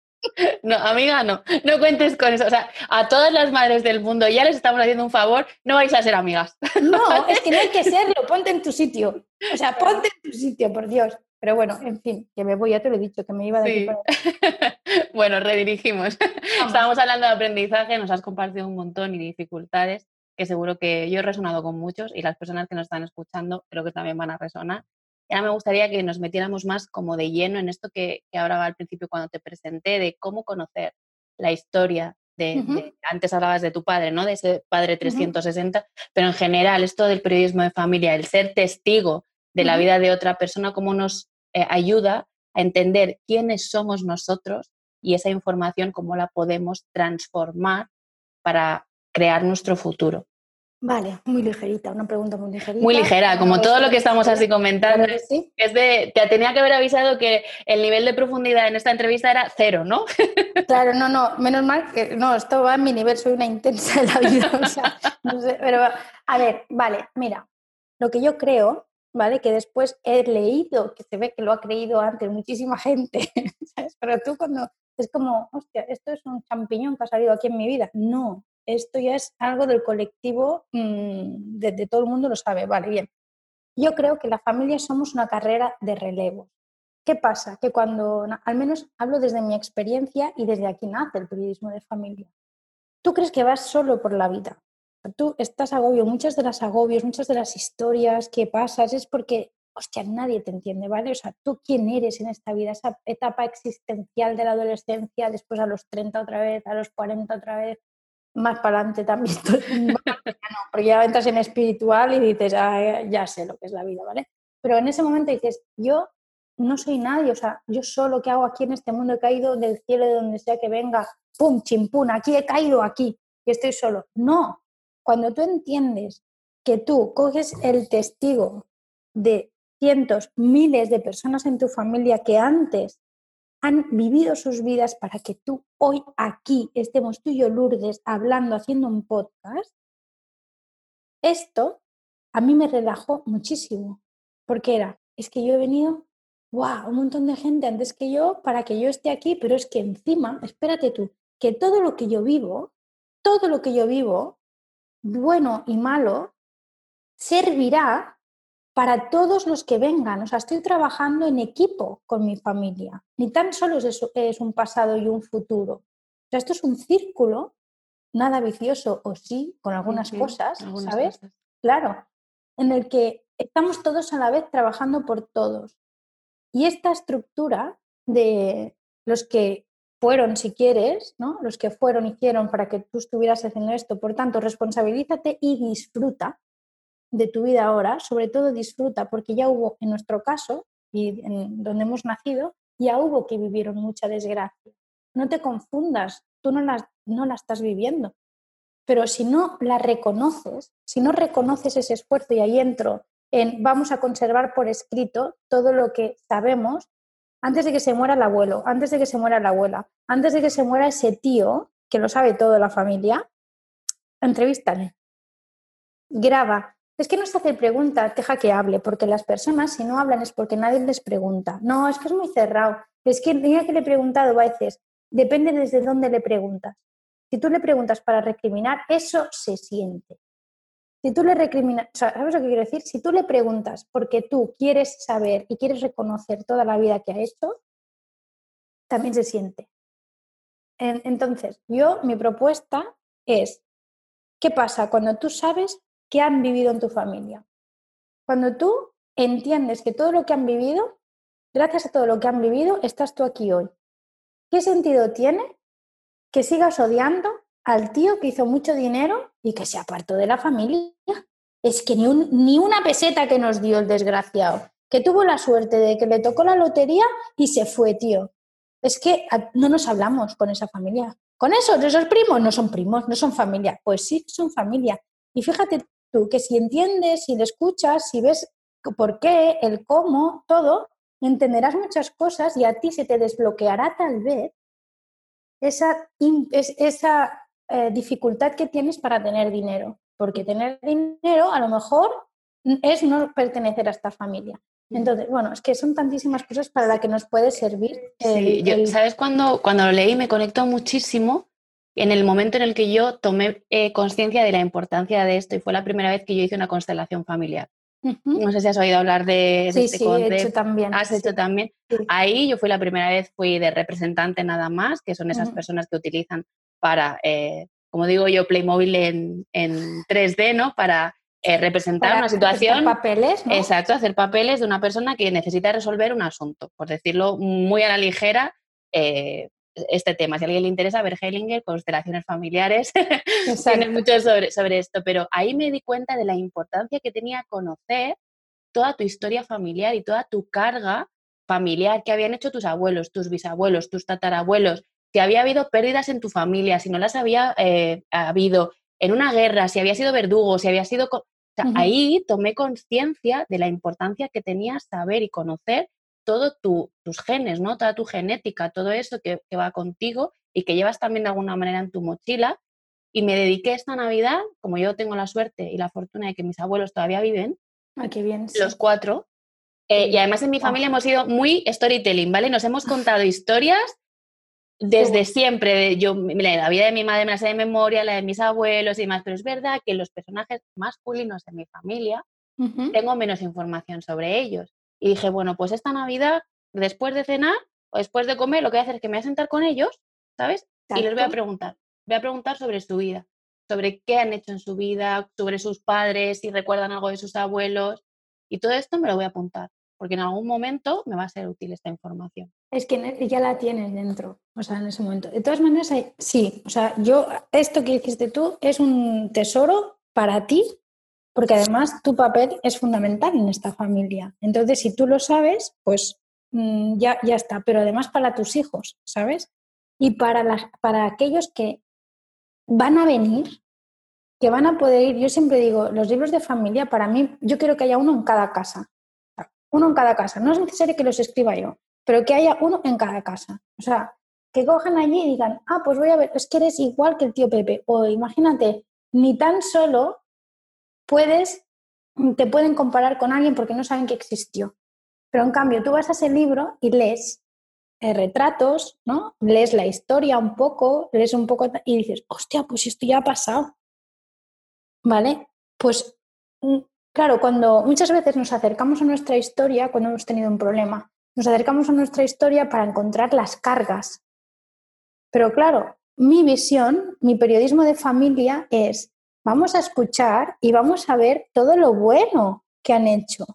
No, amiga, no. No cuentes con eso. O sea, a todas las madres del mundo ya les estamos haciendo un favor, no vais a ser amigas.
No, es que no hay que serlo. Ponte en tu sitio. O sea, ponte en tu sitio, por Dios. Pero bueno, en fin, que me voy, ya te lo he dicho, que me iba de
aquí Bueno, redirigimos. Estábamos hablando de aprendizaje, nos has compartido un montón y dificultades que seguro que yo he resonado con muchos y las personas que nos están escuchando creo que también van a resonar. Ahora me gustaría que nos metiéramos más como de lleno en esto que, que hablaba al principio cuando te presenté, de cómo conocer la historia de, antes hablabas de tu padre, ¿no? De ese padre 360, pero en general esto del periodismo de familia, el ser testigo de la vida de otra persona, cómo nos eh, ayuda a entender quiénes somos nosotros y esa información cómo la podemos transformar para crear nuestro futuro.
Vale, muy ligerita, una pregunta muy ligerita.
Muy ligera, como todo lo que estamos así comentando. Es de, te tenía que haber avisado que el nivel de profundidad en esta entrevista era cero, ¿no?
Claro, no, no, menos mal que no, esto va en mi nivel, soy una intensa en la vida. O sea, no sé, pero a ver, vale, mira, lo que yo creo, ¿vale? Que después he leído, que se ve que lo ha creído antes muchísima gente, ¿sabes? Pero tú cuando es como, hostia, esto es un champiñón que ha salido aquí en mi vida. No, esto ya es algo del colectivo, mm, de, todo el mundo lo sabe, vale, bien. Yo creo que la familia somos una carrera de relevo. ¿Qué pasa? Que cuando, al menos hablo desde mi experiencia y desde aquí nace el periodismo de familia, tú crees que vas solo por la vida. Tú estás agobio, muchas de las agobios, muchas de las historias que pasas es porque, hostia, nadie te entiende, ¿vale? O sea, tú quién eres en esta vida, esa etapa existencial de la adolescencia, después a los 30 otra vez, a los 40 otra vez, más para adelante también, porque ya entras en espiritual y dices, ah, ya sé lo que es la vida, ¿vale? Pero en ese momento dices, yo no soy nadie, o sea, yo solo que hago aquí en este mundo he caído del cielo de donde sea que venga, pum, chimpún, aquí he caído aquí y estoy solo. No, cuando tú entiendes que tú coges el testigo de cientos, miles de personas en tu familia que antes han vivido sus vidas para que tú hoy aquí estemos tú y yo, Lourdes, hablando, haciendo un podcast, esto a mí me relajó muchísimo, porque era, es que yo he venido, wow, un montón de gente antes que yo para que yo esté aquí, pero es que encima, espérate tú, que todo lo que yo vivo, todo lo que yo vivo, bueno y malo, servirá para todos los que vengan. O sea, estoy trabajando en equipo con mi familia. Ni tan solo es, eso, es un pasado y un futuro. O sea, esto es un círculo, nada vicioso, o sí, con algunas cosas, ¿sabes? Claro, en el que estamos todos a la vez trabajando por todos. Y esta estructura de los que fueron, si quieres, ¿no? Los que fueron hicieron para que tú estuvieras haciendo esto. Por tanto, responsabilízate y disfruta de tu vida ahora, sobre todo disfruta, porque ya hubo, en nuestro caso, y en donde hemos nacido, ya hubo que vivieron mucha desgracia. No te confundas, tú no la, no la estás viviendo. Pero si no la reconoces, si no reconoces ese esfuerzo, y ahí entro en vamos a conservar por escrito todo lo que sabemos antes de que se muera el abuelo, antes de que se muera la abuela, antes de que se muera ese tío, que lo sabe todo la familia, entrevístale. Graba. Es que no se hace preguntas, deja que hable, porque las personas, si no hablan, es porque nadie les pregunta. No, es que es muy cerrado. Es que mira que le he preguntado a veces, depende desde dónde le preguntas. Si tú le preguntas para recriminar, eso se siente. Si tú le recriminas, ¿sabes lo que quiero decir? Si tú le preguntas porque tú quieres saber y quieres reconocer toda la vida que ha hecho, también se siente. Entonces, yo, mi propuesta es, ¿qué pasa cuando tú sabes qué han vivido en tu familia? Cuando tú entiendes que todo lo que han vivido, gracias a todo lo que han vivido, estás tú aquí hoy. ¿Qué sentido tiene que sigas odiando al tío que hizo mucho dinero y que se apartó de la familia. Es que ni, ni una peseta que nos dio el desgraciado, que tuvo la suerte de que le tocó la lotería y se fue, tío. Es que no nos hablamos con esa familia. Con esos, esos primos no son primos, no son familia. Pues sí, son familia. Y fíjate tú que si entiendes, si le escuchas, si ves por qué, el cómo, todo, entenderás muchas cosas y a ti se te desbloqueará tal vez esa, esa eh, dificultad que tienes para tener dinero. Porque tener dinero a lo mejor es no pertenecer a esta familia. Entonces, bueno, es que son tantísimas cosas para las que nos puede servir.
sí, ¿sabes? Cuando, cuando lo leí me conectó muchísimo en el momento en el que yo tomé eh, conciencia de la importancia de esto y fue la primera vez que yo hice una constelación familiar. No sé si has oído hablar de,
sí, este sí, he hecho también.
Has hecho también. Ahí yo fui la primera vez, fui de representante nada más, que son esas personas que utilizan para, eh, como digo yo, Playmobil en, en 3D, ¿no? Para eh, representar una situación.
Hacer papeles, ¿no?
Exacto, hacer papeles de una persona que necesita resolver un asunto, por decirlo muy a la ligera. Eh, este tema. Si a alguien le interesa ver Hellinger, constelaciones familiares, tiene mucho sobre, sobre esto, pero ahí me di cuenta de la importancia que tenía conocer toda tu historia familiar y toda tu carga familiar que habían hecho tus abuelos, tus bisabuelos, tus tatarabuelos, si había habido pérdidas en tu familia, si no las había eh, habido en una guerra, si había sido verdugo, si había sido... Ahí tomé conciencia de la importancia que tenía saber y conocer todos tus genes, ¿no? Toda tu genética, todo eso que, va contigo y que llevas también de alguna manera en tu mochila. Y me dediqué esta Navidad, como yo tengo la suerte y la fortuna de que mis abuelos todavía viven,
ah, qué bien,
los cuatro, eh, y además en mi familia hemos sido muy storytelling, ¿vale? Nos hemos contado historias desde siempre, yo, la vida de mi madre me la sé de memoria, la de mis abuelos y demás, pero es verdad que los personajes masculinos de mi familia tengo menos información sobre ellos. Y dije, bueno, pues esta Navidad, después de cenar o después de comer, lo que voy a hacer es que me voy a sentar con ellos, ¿sabes? Y les voy a preguntar. Voy a preguntar sobre su vida, sobre qué han hecho en su vida, sobre sus padres, si recuerdan algo de sus abuelos. Y todo esto me lo voy a apuntar, porque en algún momento me va a ser útil esta información.
Es que ya la tienes dentro, o sea, en ese momento. De todas maneras, sí, o sea, yo, esto que hiciste tú es un tesoro para ti, porque además tu papel es fundamental en esta familia. Entonces, si tú lo sabes, pues mm, ya, ya está, pero además para tus hijos, ¿sabes? Y para, las, para aquellos que van a venir, que van a poder ir, yo siempre digo, los libros de familia, para mí, yo quiero que haya uno en cada casa. Uno en cada casa. No es necesario que los escriba yo pero que haya uno en cada casa. O sea, que cojan allí y digan, ah, pues voy a ver, es que eres igual que el tío Pepe. O imagínate, ni tan solo puedes, te pueden comparar con alguien porque no saben que existió. Pero en cambio, tú vas a ese libro y lees eh, retratos, ¿no? Lees la historia un poco, lees un poco y dices, hostia, pues esto ya ha pasado. ¿Vale? Pues mm, claro, cuando muchas veces nos acercamos a nuestra historia cuando hemos tenido un problema, nos acercamos a nuestra historia para encontrar las cargas. Pero claro, mi visión, mi periodismo de familia es, vamos a escuchar y vamos a ver todo lo bueno que han hecho.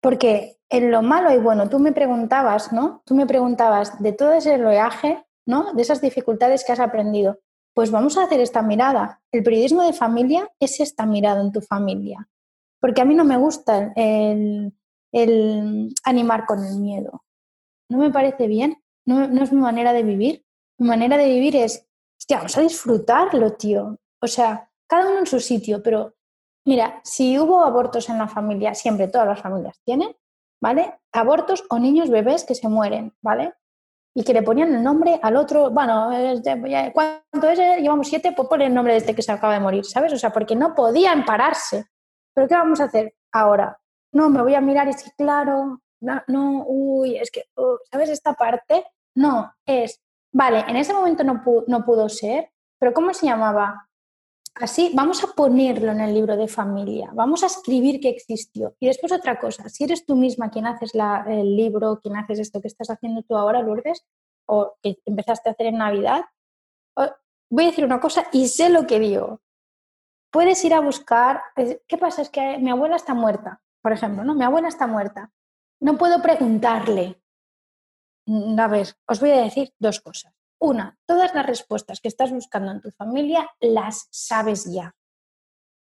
Porque en lo malo y bueno, tú me preguntabas, ¿no? Tú me preguntabas de todo ese oleaje, ¿no? De esas dificultades que has aprendido. Pues vamos a hacer esta mirada. El periodismo de familia es esta mirada en tu familia. Porque a mí no me gusta el, animar con el miedo. No me parece bien. No, no, es mi manera de vivir. Mi manera de vivir es, hostia, vamos a disfrutarlo, tío. O sea, cada uno en su sitio, pero mira, si hubo abortos en la familia, siempre todas las familias tienen, ¿vale? Abortos o niños bebés que se mueren, ¿vale? Y que le ponían el nombre al otro, bueno, ¿cuánto es? Llevamos siete, pues pon el nombre de este que se acaba de morir, ¿sabes? O sea, porque no podían pararse. ¿Pero qué vamos a hacer ahora? No, me voy a mirar y decir, claro, no, no uy, es que, uh, ¿sabes esta parte? No, es, vale, en ese momento no, no pudo ser, pero ¿cómo se llamaba? Así, vamos a ponerlo en el libro de familia, vamos a escribir que existió. Y después otra cosa, si eres tú misma quien haces el libro, quien haces esto que estás haciendo tú ahora, Lourdes, o que empezaste a hacer en Navidad, voy a decir una cosa y sé lo que digo. Puedes ir a buscar, ¿qué pasa? Es que mi abuela está muerta, por ejemplo, ¿no? Mi abuela está muerta. No puedo preguntarle. A ver, os voy a decir dos cosas. Una, todas las respuestas que estás buscando en tu familia las sabes ya.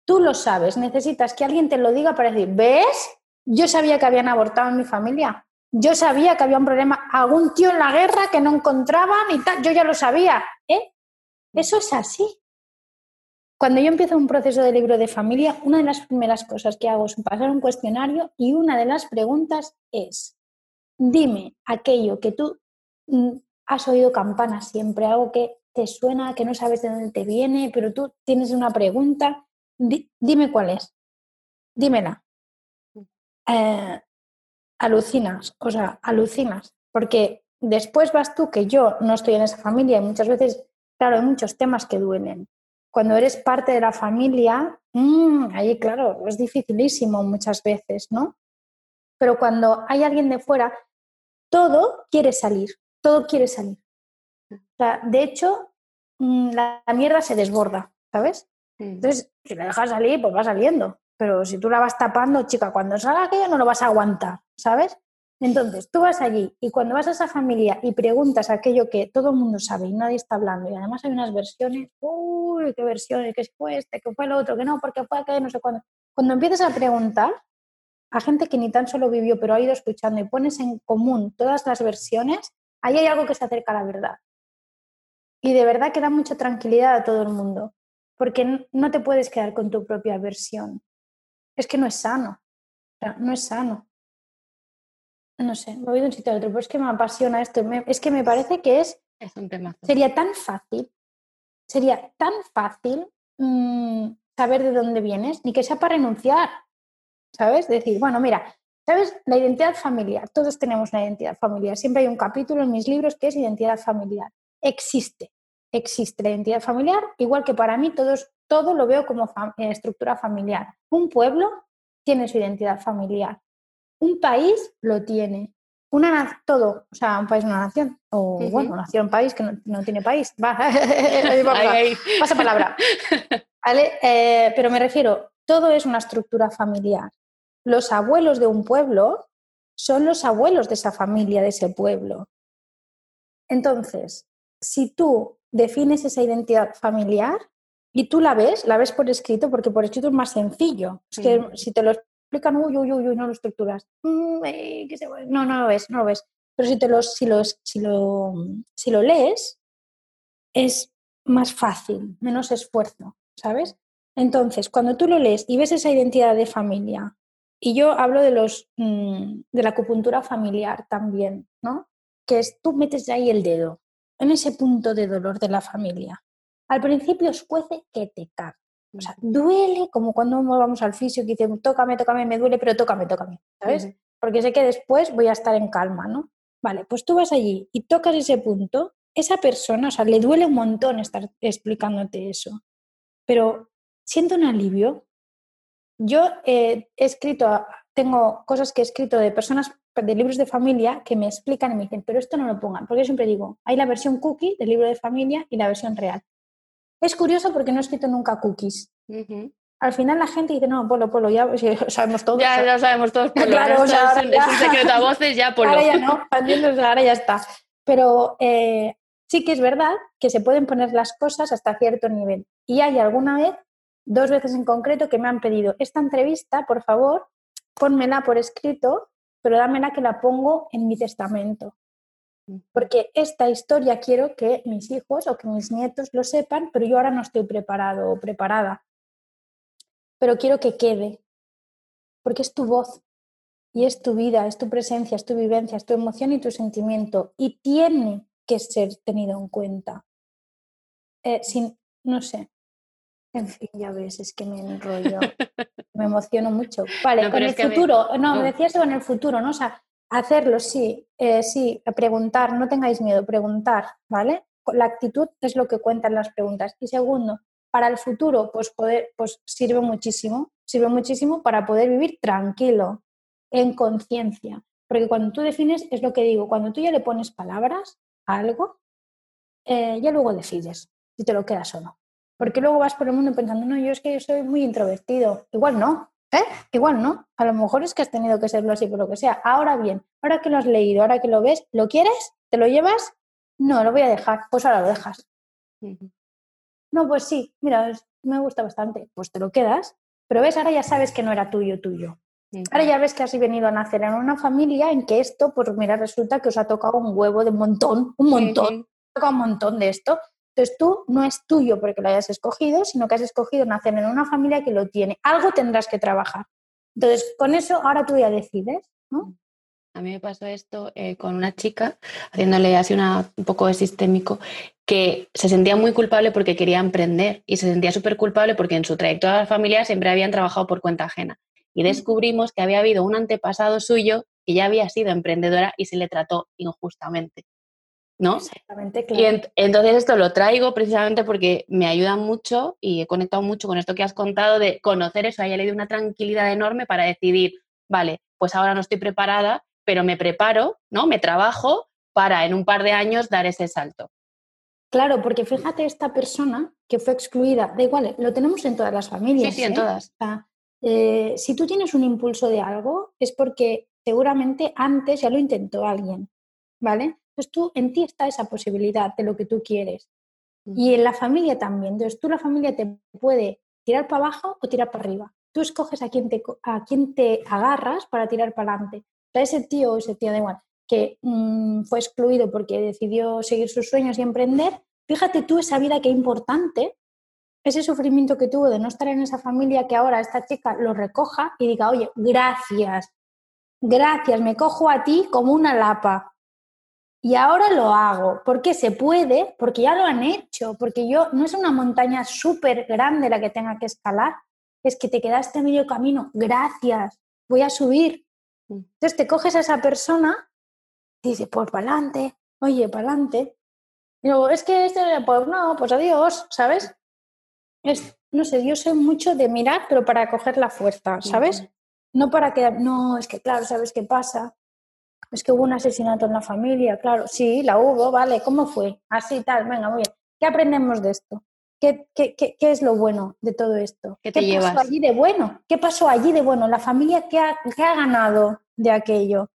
Tú lo sabes, necesitas que alguien te lo diga para decir, ¿ves? Yo sabía que habían abortado en mi familia. Yo sabía que había un problema, algún tío en la guerra que no encontraban y tal. Yo ya lo sabía. ¿eh? Eso es así. Cuando yo empiezo un proceso de libro de familia, una de las primeras cosas que hago es pasar un cuestionario y una de las preguntas es, dime aquello que tú mm, has oído campanas siempre, algo que te suena, que no sabes de dónde te viene, pero tú tienes una pregunta, dime cuál es, dímela. Mm. Eh, alucinas, o sea, alucinas, porque después vas tú, que yo no estoy en esa familia y muchas veces, claro, hay muchos temas que duelen. Cuando eres parte de la familia, mm, ahí, claro, es dificilísimo muchas veces, ¿no? Pero cuando hay alguien de fuera, todo quiere salir todo quiere salir. de hecho, mm, la, mierda se desborda, ¿sabes? Entonces, si la dejas salir, pues va saliendo. Pero si tú la vas tapando, chica, cuando salga aquello no lo vas a aguantar, ¿sabes? Entonces, tú vas allí y cuando vas a esa familia y preguntas aquello que todo el mundo sabe y nadie está hablando, y además hay unas versiones, uy, qué versiones, qué fue este, qué fue el otro, que no, porque fue aquello, no sé cuándo. Cuando empiezas a preguntar a gente que ni tan solo vivió, pero ha ido escuchando y pones en común todas las versiones, ahí hay algo que se acerca a la verdad. Y de verdad que da mucha tranquilidad a todo el mundo, porque no te puedes quedar con tu propia versión. Es que no es sano, no es sano. No sé, me voy de un sitio a otro, pero es que me apasiona esto. es que me parece que es...
Es un tema.
Sería tan fácil, sería tan fácil mm, saber de dónde vienes, ni que sea para renunciar, ¿sabes? Decir, bueno, mira, ¿Sabes? La identidad familiar. Todos tenemos una identidad familiar. Siempre hay un capítulo en mis libros que es identidad familiar. Existe. Existe la identidad familiar, igual que para mí todos, todo lo veo como eh, estructura familiar. Un pueblo tiene su identidad familiar. Un país lo tiene. Una todo, o sea, un país, una nación, o bueno, nación, país que no, tiene país. Va, pasa palabra. ¿Vale? Eh, pero me refiero, todo es una estructura familiar los abuelos de un pueblo son los abuelos de esa familia, de ese pueblo. Entonces, si tú defines esa identidad familiar y tú la ves, la ves por escrito, porque por escrito es más sencillo. Es que si te lo explican, uy, uy, uy, no lo estructuras. Mm, eh, no, no lo ves, no lo ves. Pero si, te si, si, lo, si lo lees, es más fácil, menos esfuerzo, ¿sabes? Entonces, cuando tú lo lees y ves esa identidad de familia y yo hablo de, los, mm, de la acupuntura familiar también, ¿no? Que es tú metes ahí el dedo, en ese punto de dolor de la familia. Al principio os cuece que te caga. O sea, duele como cuando vamos al fisio que dice, tócame, tócame, me duele, pero tócame, tócame, ¿sabes? Porque sé que después voy a estar en calma, ¿no? Vale, pues tú vas allí y tocas ese punto, esa persona, o sea, le duele un montón estar explicándote eso, pero siento un alivio yo eh, he escrito, tengo cosas que he escrito de personas, de libros de familia, que me explican y me dicen, pero esto no lo pongan, porque yo siempre digo, hay la versión cookie del libro de familia y la versión real. Es curioso porque no he escrito nunca cookies. al final la gente dice, no, Polo, Polo, ya sabemos todo.
Ya, ya sabemos todos,
Polo. claro, o sea,
es, un secreto a voces, ya Polo.
Ahora ya no, ahora ya está. Pero eh, sí que es verdad que se pueden poner las cosas hasta cierto nivel. Y hay alguna vez, dos veces en concreto, que me han pedido esta entrevista, por favor, pónmela por escrito, pero dámela que la pongo en mi testamento. Porque esta historia quiero que mis hijos o que mis nietos lo sepan, pero yo ahora no estoy preparado o preparada pero quiero que quede, porque es tu voz y es tu vida, es tu presencia, es tu vivencia, es tu emoción y tu sentimiento, y tiene que ser tenido en cuenta. Eh, sin, no sé, en fin, ya ves, es que me enrollo, me emociono mucho. Vale, con el futuro, no, me decías en el futuro, ¿no? O sea, hacerlo, sí, eh, sí, preguntar, no tengáis miedo, preguntar, ¿vale? La actitud es lo que cuentan las preguntas. Y segundo, para el futuro, pues, poder, pues sirve muchísimo, sirve muchísimo para poder vivir tranquilo, en conciencia. Porque cuando tú defines, es lo que digo, cuando tú ya le pones palabras a algo, eh, ya luego decides si te lo quedas o no. Porque luego vas por el mundo pensando, no, yo es que yo soy muy introvertido. Igual no, ¿eh? Igual no. A lo mejor es que has tenido que serlo así por lo que sea. Ahora bien, ahora que lo has leído, ahora que lo ves, ¿lo quieres? ¿Te lo llevas? No, lo voy a dejar. Pues ahora lo dejas. No, pues sí, mira, me gusta bastante. Pues te lo quedas, pero ves, ahora ya sabes que no era tuyo, tuyo. Ahora ya ves que has venido a nacer en una familia en que esto, pues mira, resulta que os ha tocado un huevo de un montón, un montón, un montón de esto. Entonces tú no es tuyo porque lo hayas escogido, sino que has escogido nacer en una familia que lo tiene. Algo tendrás que trabajar. Entonces, con eso ahora tú ya decides, ¿no?
A mí me pasó esto eh, con una chica, haciéndole así una, un poco de sistémico, que se sentía muy culpable porque quería emprender y se sentía súper culpable porque en su trayectoria familiar siempre habían trabajado por cuenta ajena. Y descubrimos que había habido un antepasado suyo que ya había sido emprendedora y se le trató injustamente. ¿No?
Exactamente,
Y entonces esto lo traigo precisamente porque me ayuda mucho y he conectado mucho con esto que has contado de conocer eso. A ella le dio una tranquilidad enorme para decidir, vale, pues ahora no estoy preparada, pero me preparo, ¿no? Me trabajo para en un par de años dar ese salto.
Claro, porque fíjate esta persona que fue excluida, da igual, lo tenemos en todas las familias.
Sí, sí, en ¿eh? todas.
Eh, si tú tienes un impulso de algo, es porque seguramente antes ya lo intentó alguien, ¿vale? Entonces tú, en ti está esa posibilidad de lo que tú quieres. Y en la familia también. Entonces tú, la familia te puede tirar para abajo o tirar para arriba. Tú escoges a quién te, a quién te agarras para tirar para adelante ese tío o ese tío de igual que mm, fue excluido porque decidió seguir sus sueños y emprender, fíjate tú esa vida que importante, ese sufrimiento que tuvo de no estar en esa familia, que ahora esta chica lo recoja y diga, oye, gracias, gracias, me cojo a ti como una lapa. Y ahora lo hago, porque se puede, porque ya lo han hecho, porque yo no es una montaña súper grande la que tenga que escalar, es que te quedaste a medio camino, gracias, voy a subir, entonces te coges a esa persona y dices, pues para adelante, oye, para adelante. Y luego, es que este, pues no, pues adiós, ¿sabes? Es, no sé, yo sé mucho de mirar, pero para coger la fuerza, ¿sabes? No para que, no, es que claro, ¿sabes qué pasa? Es que hubo un asesinato en la familia, claro, sí, la hubo, vale, ¿cómo fue? Así, tal, venga, muy bien. ¿Qué aprendemos de esto? ¿Qué, qué, qué, es lo bueno de todo esto?
¿Qué, te
pasó allí de bueno? ¿Qué pasó allí de bueno? ¿La familia qué ha, ha ganado de aquello?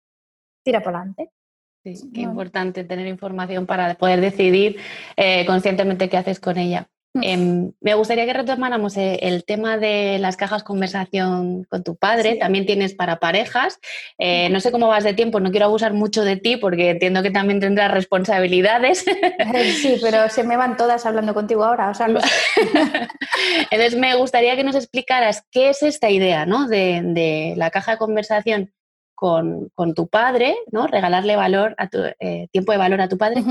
Tira para adelante.
Sí, qué importante tener información para poder decidir eh, conscientemente qué haces con ella. Em, me gustaría que retomáramos eh, el tema de las cajas conversación con tu padre. También tienes para parejas. Eh, no sé cómo vas de tiempo, no quiero abusar mucho de ti porque entiendo que también tendrás responsabilidades.
Sí, pero se me van todas hablando contigo ahora.
Entonces me gustaría que nos explicaras qué es esta idea ¿no? de, la caja de conversación con, tu padre, ¿no? regalarle valor a tu, eh, tiempo de valor a tu padre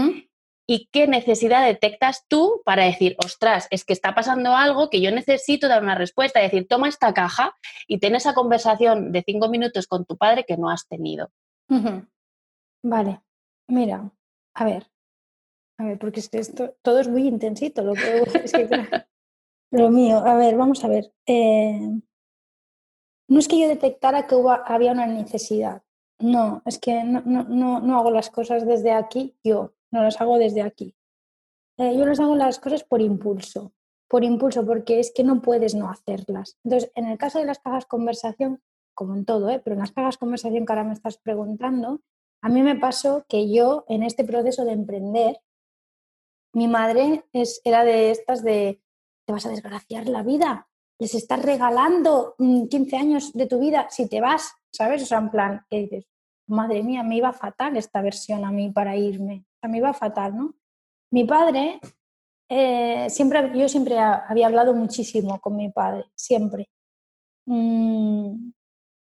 y qué necesidad detectas tú para decir, ostras, es que está pasando algo que yo necesito dar una respuesta, decir, toma esta caja y ten esa conversación de cinco minutos con tu padre que no has tenido.
Vale, mira, a ver, a ver, porque esto todo es muy intensito, lo que es que, lo mío, a ver, vamos a ver. Eh, no es que yo detectara que había una necesidad, no, es que no, no, no hago las cosas desde aquí yo, no las hago desde aquí. Eh, yo las hago las cosas por impulso, por impulso, porque es que no puedes no hacerlas. Entonces, en el caso de las cajas conversación, como en todo, ¿eh? pero en las cajas conversación que ahora me estás preguntando, a mí me pasó que yo en este proceso de emprender, mi madre es, era de estas de, te vas a desgraciar la vida, les estás regalando 15 mm, años de tu vida si te vas, ¿sabes? O sea, en plan, que dices, madre mía, me iba fatal esta versión a mí para irme, a mí iba fatal, ¿no? Mi padre, eh, siempre, yo siempre había hablado muchísimo con mi padre, siempre. Mm,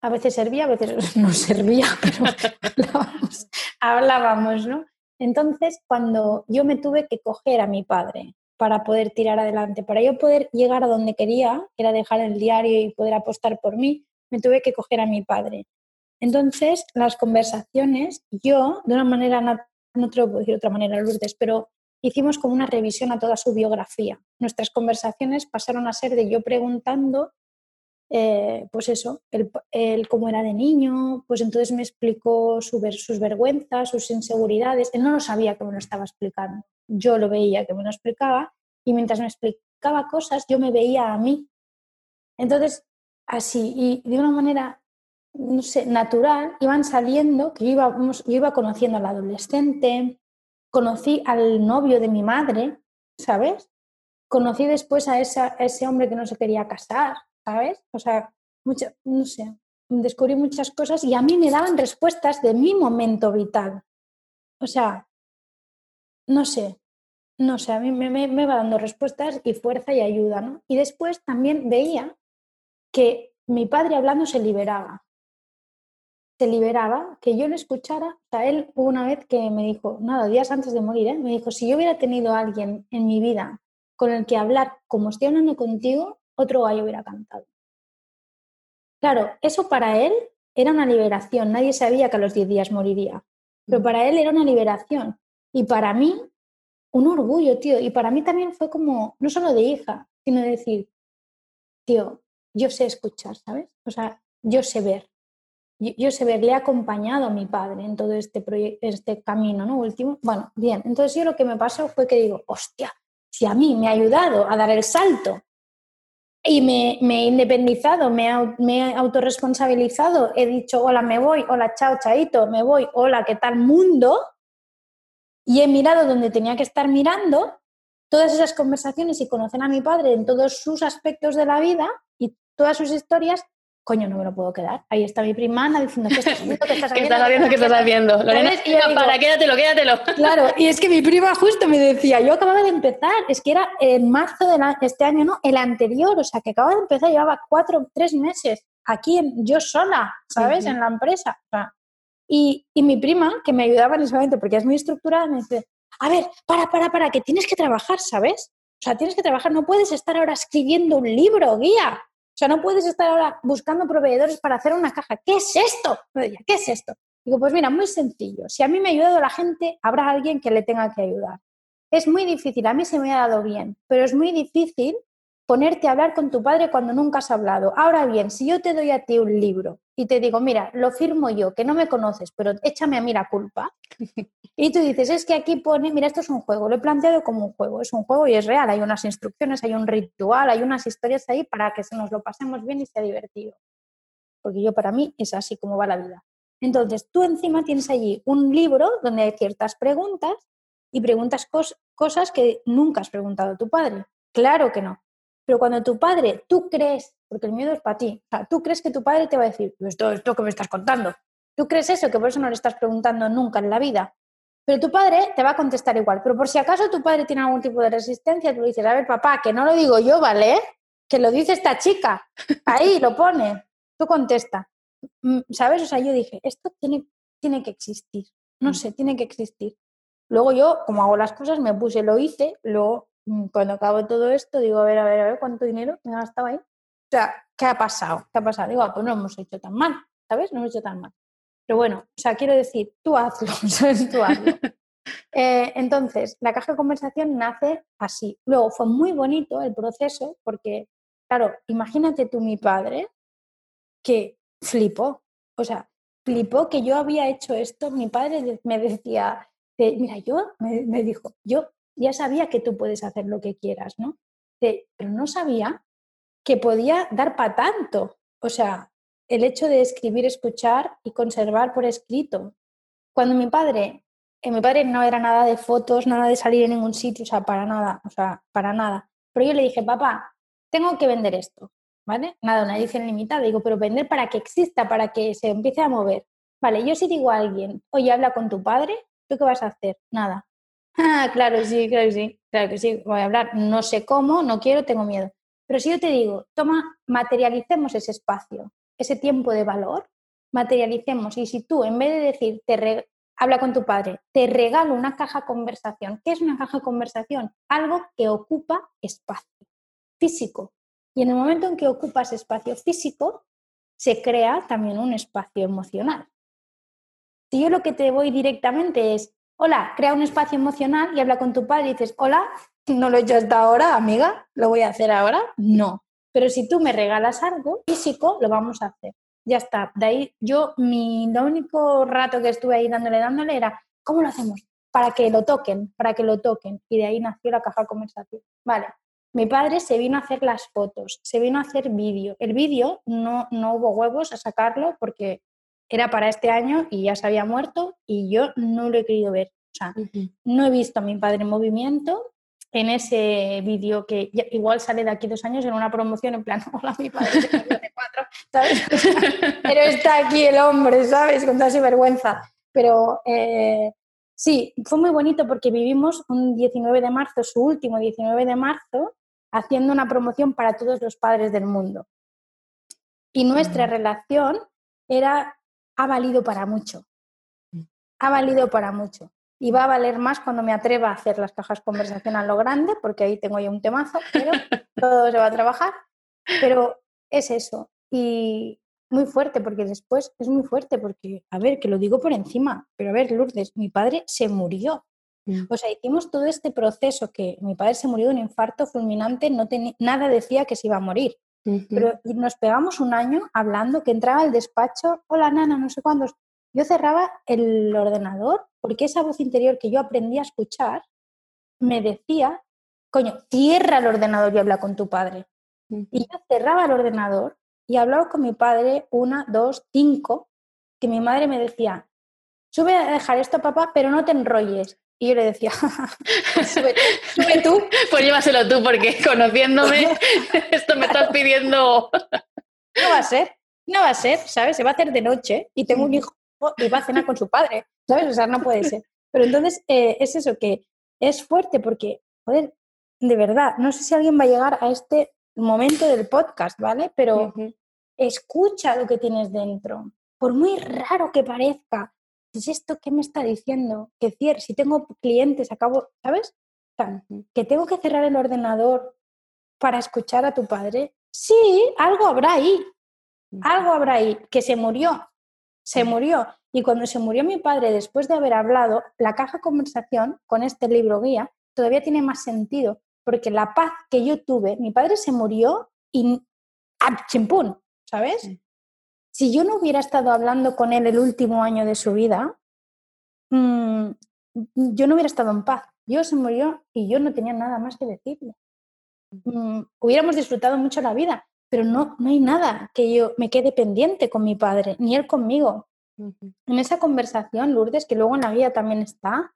a veces servía, a veces no servía, pero hablábamos, hablábamos, ¿no? Entonces, cuando yo me tuve que coger a mi padre para poder tirar adelante, para yo poder llegar a donde quería, que era dejar el diario y poder apostar por mí, me tuve que coger a mi padre. Entonces, las conversaciones, yo, de una manera, no te lo puedo decir de otra manera, Lourdes, pero hicimos como una revisión a toda su biografía. Nuestras conversaciones pasaron a ser de yo preguntando, eh, pues eso, el, cómo era de niño, pues entonces me explicó sus vergüenzas, sus inseguridades. Él no lo sabía que me lo estaba explicando, yo lo veía que me lo explicaba y mientras me explicaba cosas yo me veía a mí. Entonces, así, y de una manera no sé, natural, iban saliendo, que yo iba, iba conociendo al adolescente, conocí al novio de mi madre, ¿sabes? Conocí después a, ese hombre que no se quería casar, ¿sabes? O sea, no sé, descubrí muchas cosas y a mí me daban respuestas de mi momento vital. O sea, no sé, no sé, a mí me, me, va dando respuestas y fuerza y ayuda, ¿no? Y después también veía que mi padre hablando se liberaba se liberaba, que yo le escuchara. O sea, él hubo una vez que me dijo, nada, días antes de morir, ¿eh? me dijo, si yo hubiera tenido a alguien en mi vida con el que hablar como estoy hablando contigo, otro gallo hubiera cantado. Claro, eso para él era una liberación. Nadie sabía que a los 10 días moriría. Pero mm. para él era una liberación. Y para mí, un orgullo, tío. Y para mí también fue como, no solo de hija, sino de decir, tío, yo sé escuchar, ¿sabes? O sea, yo sé ver yo, sé verle acompañado a mi padre en todo este, este camino ¿no? último. Bueno, bien, entonces yo lo que me pasó fue que digo, hostia, si a mí me ha ayudado a dar el salto y me, he independizado, me, me he autorresponsabilizado, he dicho, hola, me voy, hola, chao, chaito, me voy, hola, ¿qué tal mundo? Y he mirado donde tenía que estar mirando, todas esas conversaciones y conocer a mi padre en todos sus aspectos de la vida y todas sus historias, coño, no me lo puedo quedar. Ahí está mi prima Ana diciendo, ¿qué estás haciendo? ¿Qué estás
haciendo? ¿Qué estás haciendo? Lorena, y para, quédatelo, quédatelo.
Claro, y es que mi prima justo me decía, yo acababa de empezar, es que era en marzo de este año, ¿no? El anterior, o sea, que acababa de empezar, llevaba cuatro, tres meses aquí, en, yo sola, ¿sabes? En la empresa. y, y mi prima, que me ayudaba en ese momento, porque es muy estructurada, me dice, a ver, para, para, para, que tienes que trabajar, ¿sabes? O sea, tienes que trabajar, no puedes estar ahora escribiendo un libro, guía. O sea, no puedes estar ahora buscando proveedores para hacer una caja. ¿Qué es esto? ¿qué es esto? Digo, pues mira, muy sencillo. Si a mí me ha ayudado la gente, habrá alguien que le tenga que ayudar. Es muy difícil, a mí se me ha dado bien, pero es muy difícil ponerte a hablar con tu padre cuando nunca has hablado. Ahora bien, si yo te doy a ti un libro y te digo, mira, lo firmo yo, que no me conoces, pero échame a mí la culpa, y tú dices, es que aquí pone, mira, esto es un juego, lo he planteado como un juego, es un juego y es real, hay unas instrucciones, hay un ritual, hay unas historias ahí para que se nos lo pasemos bien y sea divertido. Porque yo para mí es así como va la vida. Entonces, tú encima tienes allí un libro donde hay ciertas preguntas y preguntas cosas que nunca has preguntado a tu padre. Claro que no. Pero cuando tu padre, tú crees, porque el miedo es para ti, o sea, tú crees que tu padre te va a decir, esto, esto que me estás contando. Tú crees eso, que por eso no le estás preguntando nunca en la vida. Pero tu padre te va a contestar igual. Pero por si acaso tu padre tiene algún tipo de resistencia, tú le dices, a ver, papá, que no lo digo yo, ¿vale? Que lo dice esta chica. Ahí lo pone. Tú contesta. Mm, ¿Sabes? O sea, yo dije, esto tiene, tiene que existir. No mm. sé, tiene que existir. Luego yo, como hago las cosas, me puse, lo hice, luego Mm, cuando acabo todo esto, digo, a ver, a ver, a ver, ¿cuánto dinero me he gastado ahí? O sea, ¿qué ha pasado? ¿Qué ha pasado? Digo, ah, pues no hemos hecho tan mal, ¿sabes? No hemos hecho tan mal. Pero bueno, o sea, quiero decir, tú hazlo, ¿sabes? Tú hazlo. Eh, entonces, la caja de conversación nace así. Luego fue muy bonito el proceso porque, claro, imagínate tú mi padre que flipó, o sea, flipó que yo había hecho esto. Mi padre me decía, mira, yo, me dijo, yo ya sabía que tú puedes hacer lo que quieras, ¿no? pero no sabía que podía dar para tanto. O sea, el hecho de escribir, escuchar y conservar por escrito. Cuando mi padre, eh, mi padre no era nada de fotos, nada de salir en ningún sitio, o sea, para nada, o sea, para nada. Pero yo le dije, papá, tengo que vender esto, ¿vale? Nada, una edición limitada. Digo, pero vender para que exista, para que se empiece a mover. Vale, yo si digo a alguien, oye, habla con tu padre, ¿tú qué vas a hacer? Nada. Ah, claro, sí, claro que sí, claro que sí, voy a hablar. No sé cómo, no quiero, tengo miedo. Pero si yo te digo, toma, materialicemos ese espacio, ese tiempo de valor, materialicemos. Y si tú, en vez de decir, te habla con tu padre, te regalo una caja conversación. ¿Qué es una caja conversación? Algo que ocupa espacio físico. Y en el momento en que ocupas espacio físico, se crea también un espacio emocional. Si yo lo que te voy directamente es, hola, crea un espacio emocional y habla con tu padre y dices, hola, no lo he hecho hasta ahora, amiga, lo voy a hacer ahora. No. Pero si tú me regalas algo físico, lo vamos a hacer. Ya está. De ahí yo, mi lo único rato que estuve ahí dándole, dándole era, ¿cómo lo hacemos? Para que lo toquen, para que lo toquen. Y de ahí nació la caja conversación. Vale. Mi padre se vino a hacer las fotos, se vino a hacer vídeo. El vídeo no, no hubo huevos a sacarlo porque era para este año y ya se había muerto y yo no lo he querido ver. O sea, no he visto a mi padre en movimiento, en ese vídeo que igual sale de aquí dos años en una promoción en plan, hola, mi padre de cuatro, ¿sabes? Pero está aquí el hombre, ¿sabes? Con toda su vergüenza. Pero eh, sí, fue muy bonito porque vivimos un 19 de marzo, su último 19 de marzo, haciendo una promoción para todos los padres del mundo. Y nuestra relación era, ha valido para mucho. Mm. Ha valido para mucho y va a valer más cuando me atreva a hacer las cajas conversación a lo grande, porque ahí tengo ya un temazo, pero todo se va a trabajar. Pero es eso. Y muy fuerte, porque después es muy fuerte, porque, a ver, que lo digo por encima, pero a ver, Lourdes, mi padre se murió. Mm. O sea, hicimos todo este proceso que mi padre se murió de un infarto fulminante, no nada decía que se iba a morir. Pero nos pegamos un año hablando que entraba al despacho, hola nana, no sé cuándo, yo cerraba el ordenador porque esa voz interior que yo aprendí a escuchar me decía, coño, cierra el ordenador y habla con tu padre. Y yo cerraba el ordenador y hablaba con mi padre una, dos, cinco, que mi madre me decía, sube a dejar esto, papá, pero no te enrolles. Y yo le decía, sube, sube tú.
Pues llévaselo tú, porque conociéndome, esto me estás pidiendo.
no va a ser, no va a ser, ¿sabes? Se va a hacer de noche y tengo un hijo y va a cenar con su padre, ¿sabes? O sea, no puede ser. Pero entonces eh, es eso, que es fuerte porque, joder, de verdad, no sé si alguien va a llegar a este momento del podcast, ¿vale? Pero escucha lo que tienes dentro. Por muy raro que parezca, ¿es esto que me está diciendo? Que si tengo clientes, acabo, ¿sabes? que tengo que cerrar el ordenador para escuchar a tu padre. Sí, algo habrá ahí. Algo habrá ahí. Que se murió se murió. Y cuando se murió mi padre, después de haber hablado, la caja conversación con este libro guía todavía tiene más sentido, porque la paz que yo tuve, mi padre se murió y ¡ah, chimpún! ¿Sabes? Si yo no hubiera estado hablando con él el último año de su vida, mm, yo no hubiera estado en paz. Yo se murió y yo no tenía nada más que decirle. Mm, hubiéramos disfrutado mucho la vida, pero no, no hay nada que yo me quede pendiente con mi padre, ni él conmigo. En esa conversación, Lourdes, que luego en la guía también está,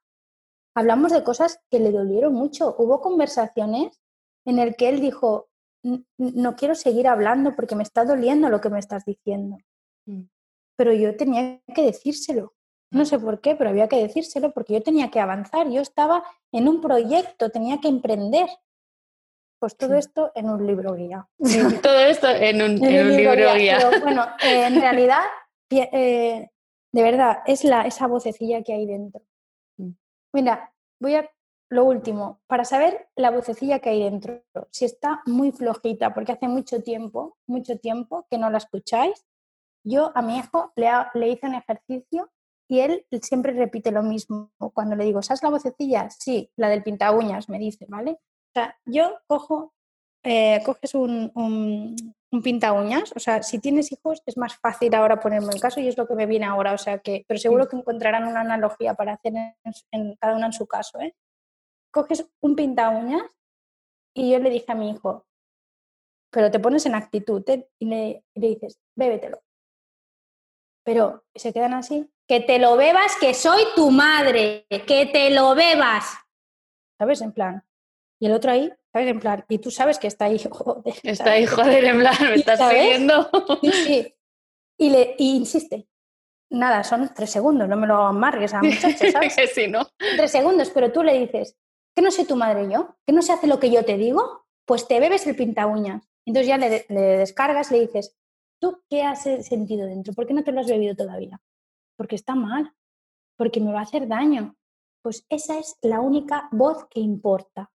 hablamos de cosas que le dolieron mucho. Hubo conversaciones en el que él dijo, no quiero seguir hablando porque me está doliendo lo que me estás diciendo. Mm. Pero yo tenía que decírselo. No sé por qué, pero había que decírselo porque yo tenía que avanzar. Yo estaba en un proyecto, tenía que emprender. Pues todo esto en un libro guía.
todo esto en un, libro, guía.
bueno, eh, en realidad, eh, de verdad, es la, esa vocecilla que hay dentro. Mm. Mira, voy a lo último, para saber la vocecilla que hay dentro, si está muy flojita, porque hace mucho tiempo, mucho tiempo que no la escucháis, yo a mi hijo le, le hice un ejercicio y él siempre repite lo mismo. Cuando le digo, ¿sabes la vocecilla? Sí, la del pinta uñas, me dice, ¿vale? sea, yo cojo, eh, coges un, un, pinta uñas, o sea, si tienes hijos es más fácil ahora ponerme el caso y es lo que me viene ahora, o sea que, pero seguro que encontrarán una analogía para hacer en, cada una en su caso, ¿eh? Coges un pinta uñas y yo le dije a mi hijo, pero te pones en actitud ¿eh? y, le, dices, bébetelo. Pero se quedan así, que te lo bebas, que soy tu madre, que te lo bebas. ¿Sabes? En plan. Y el otro ahí, ¿sabes? En plan. Y tú sabes que está ahí, joder.
Está ahí, joder, en plan, me estás pidiendo.
Sí, sí. Y, le, y insiste. Nada, son tres segundos, no me lo amargues a muchachos, ¿sabes?
sí, ¿no?
Tres segundos, pero tú le dices, ¿que no soy tu madre yo? ¿Que no se hace lo que yo te digo? Pues te bebes el pinta uñas. Entonces ya le, le descargas, le dices, ¿tú qué has sentido dentro? ¿Por qué no te lo has bebido todavía? Porque está mal, porque me va a hacer daño. Pues esa es la única voz que importa.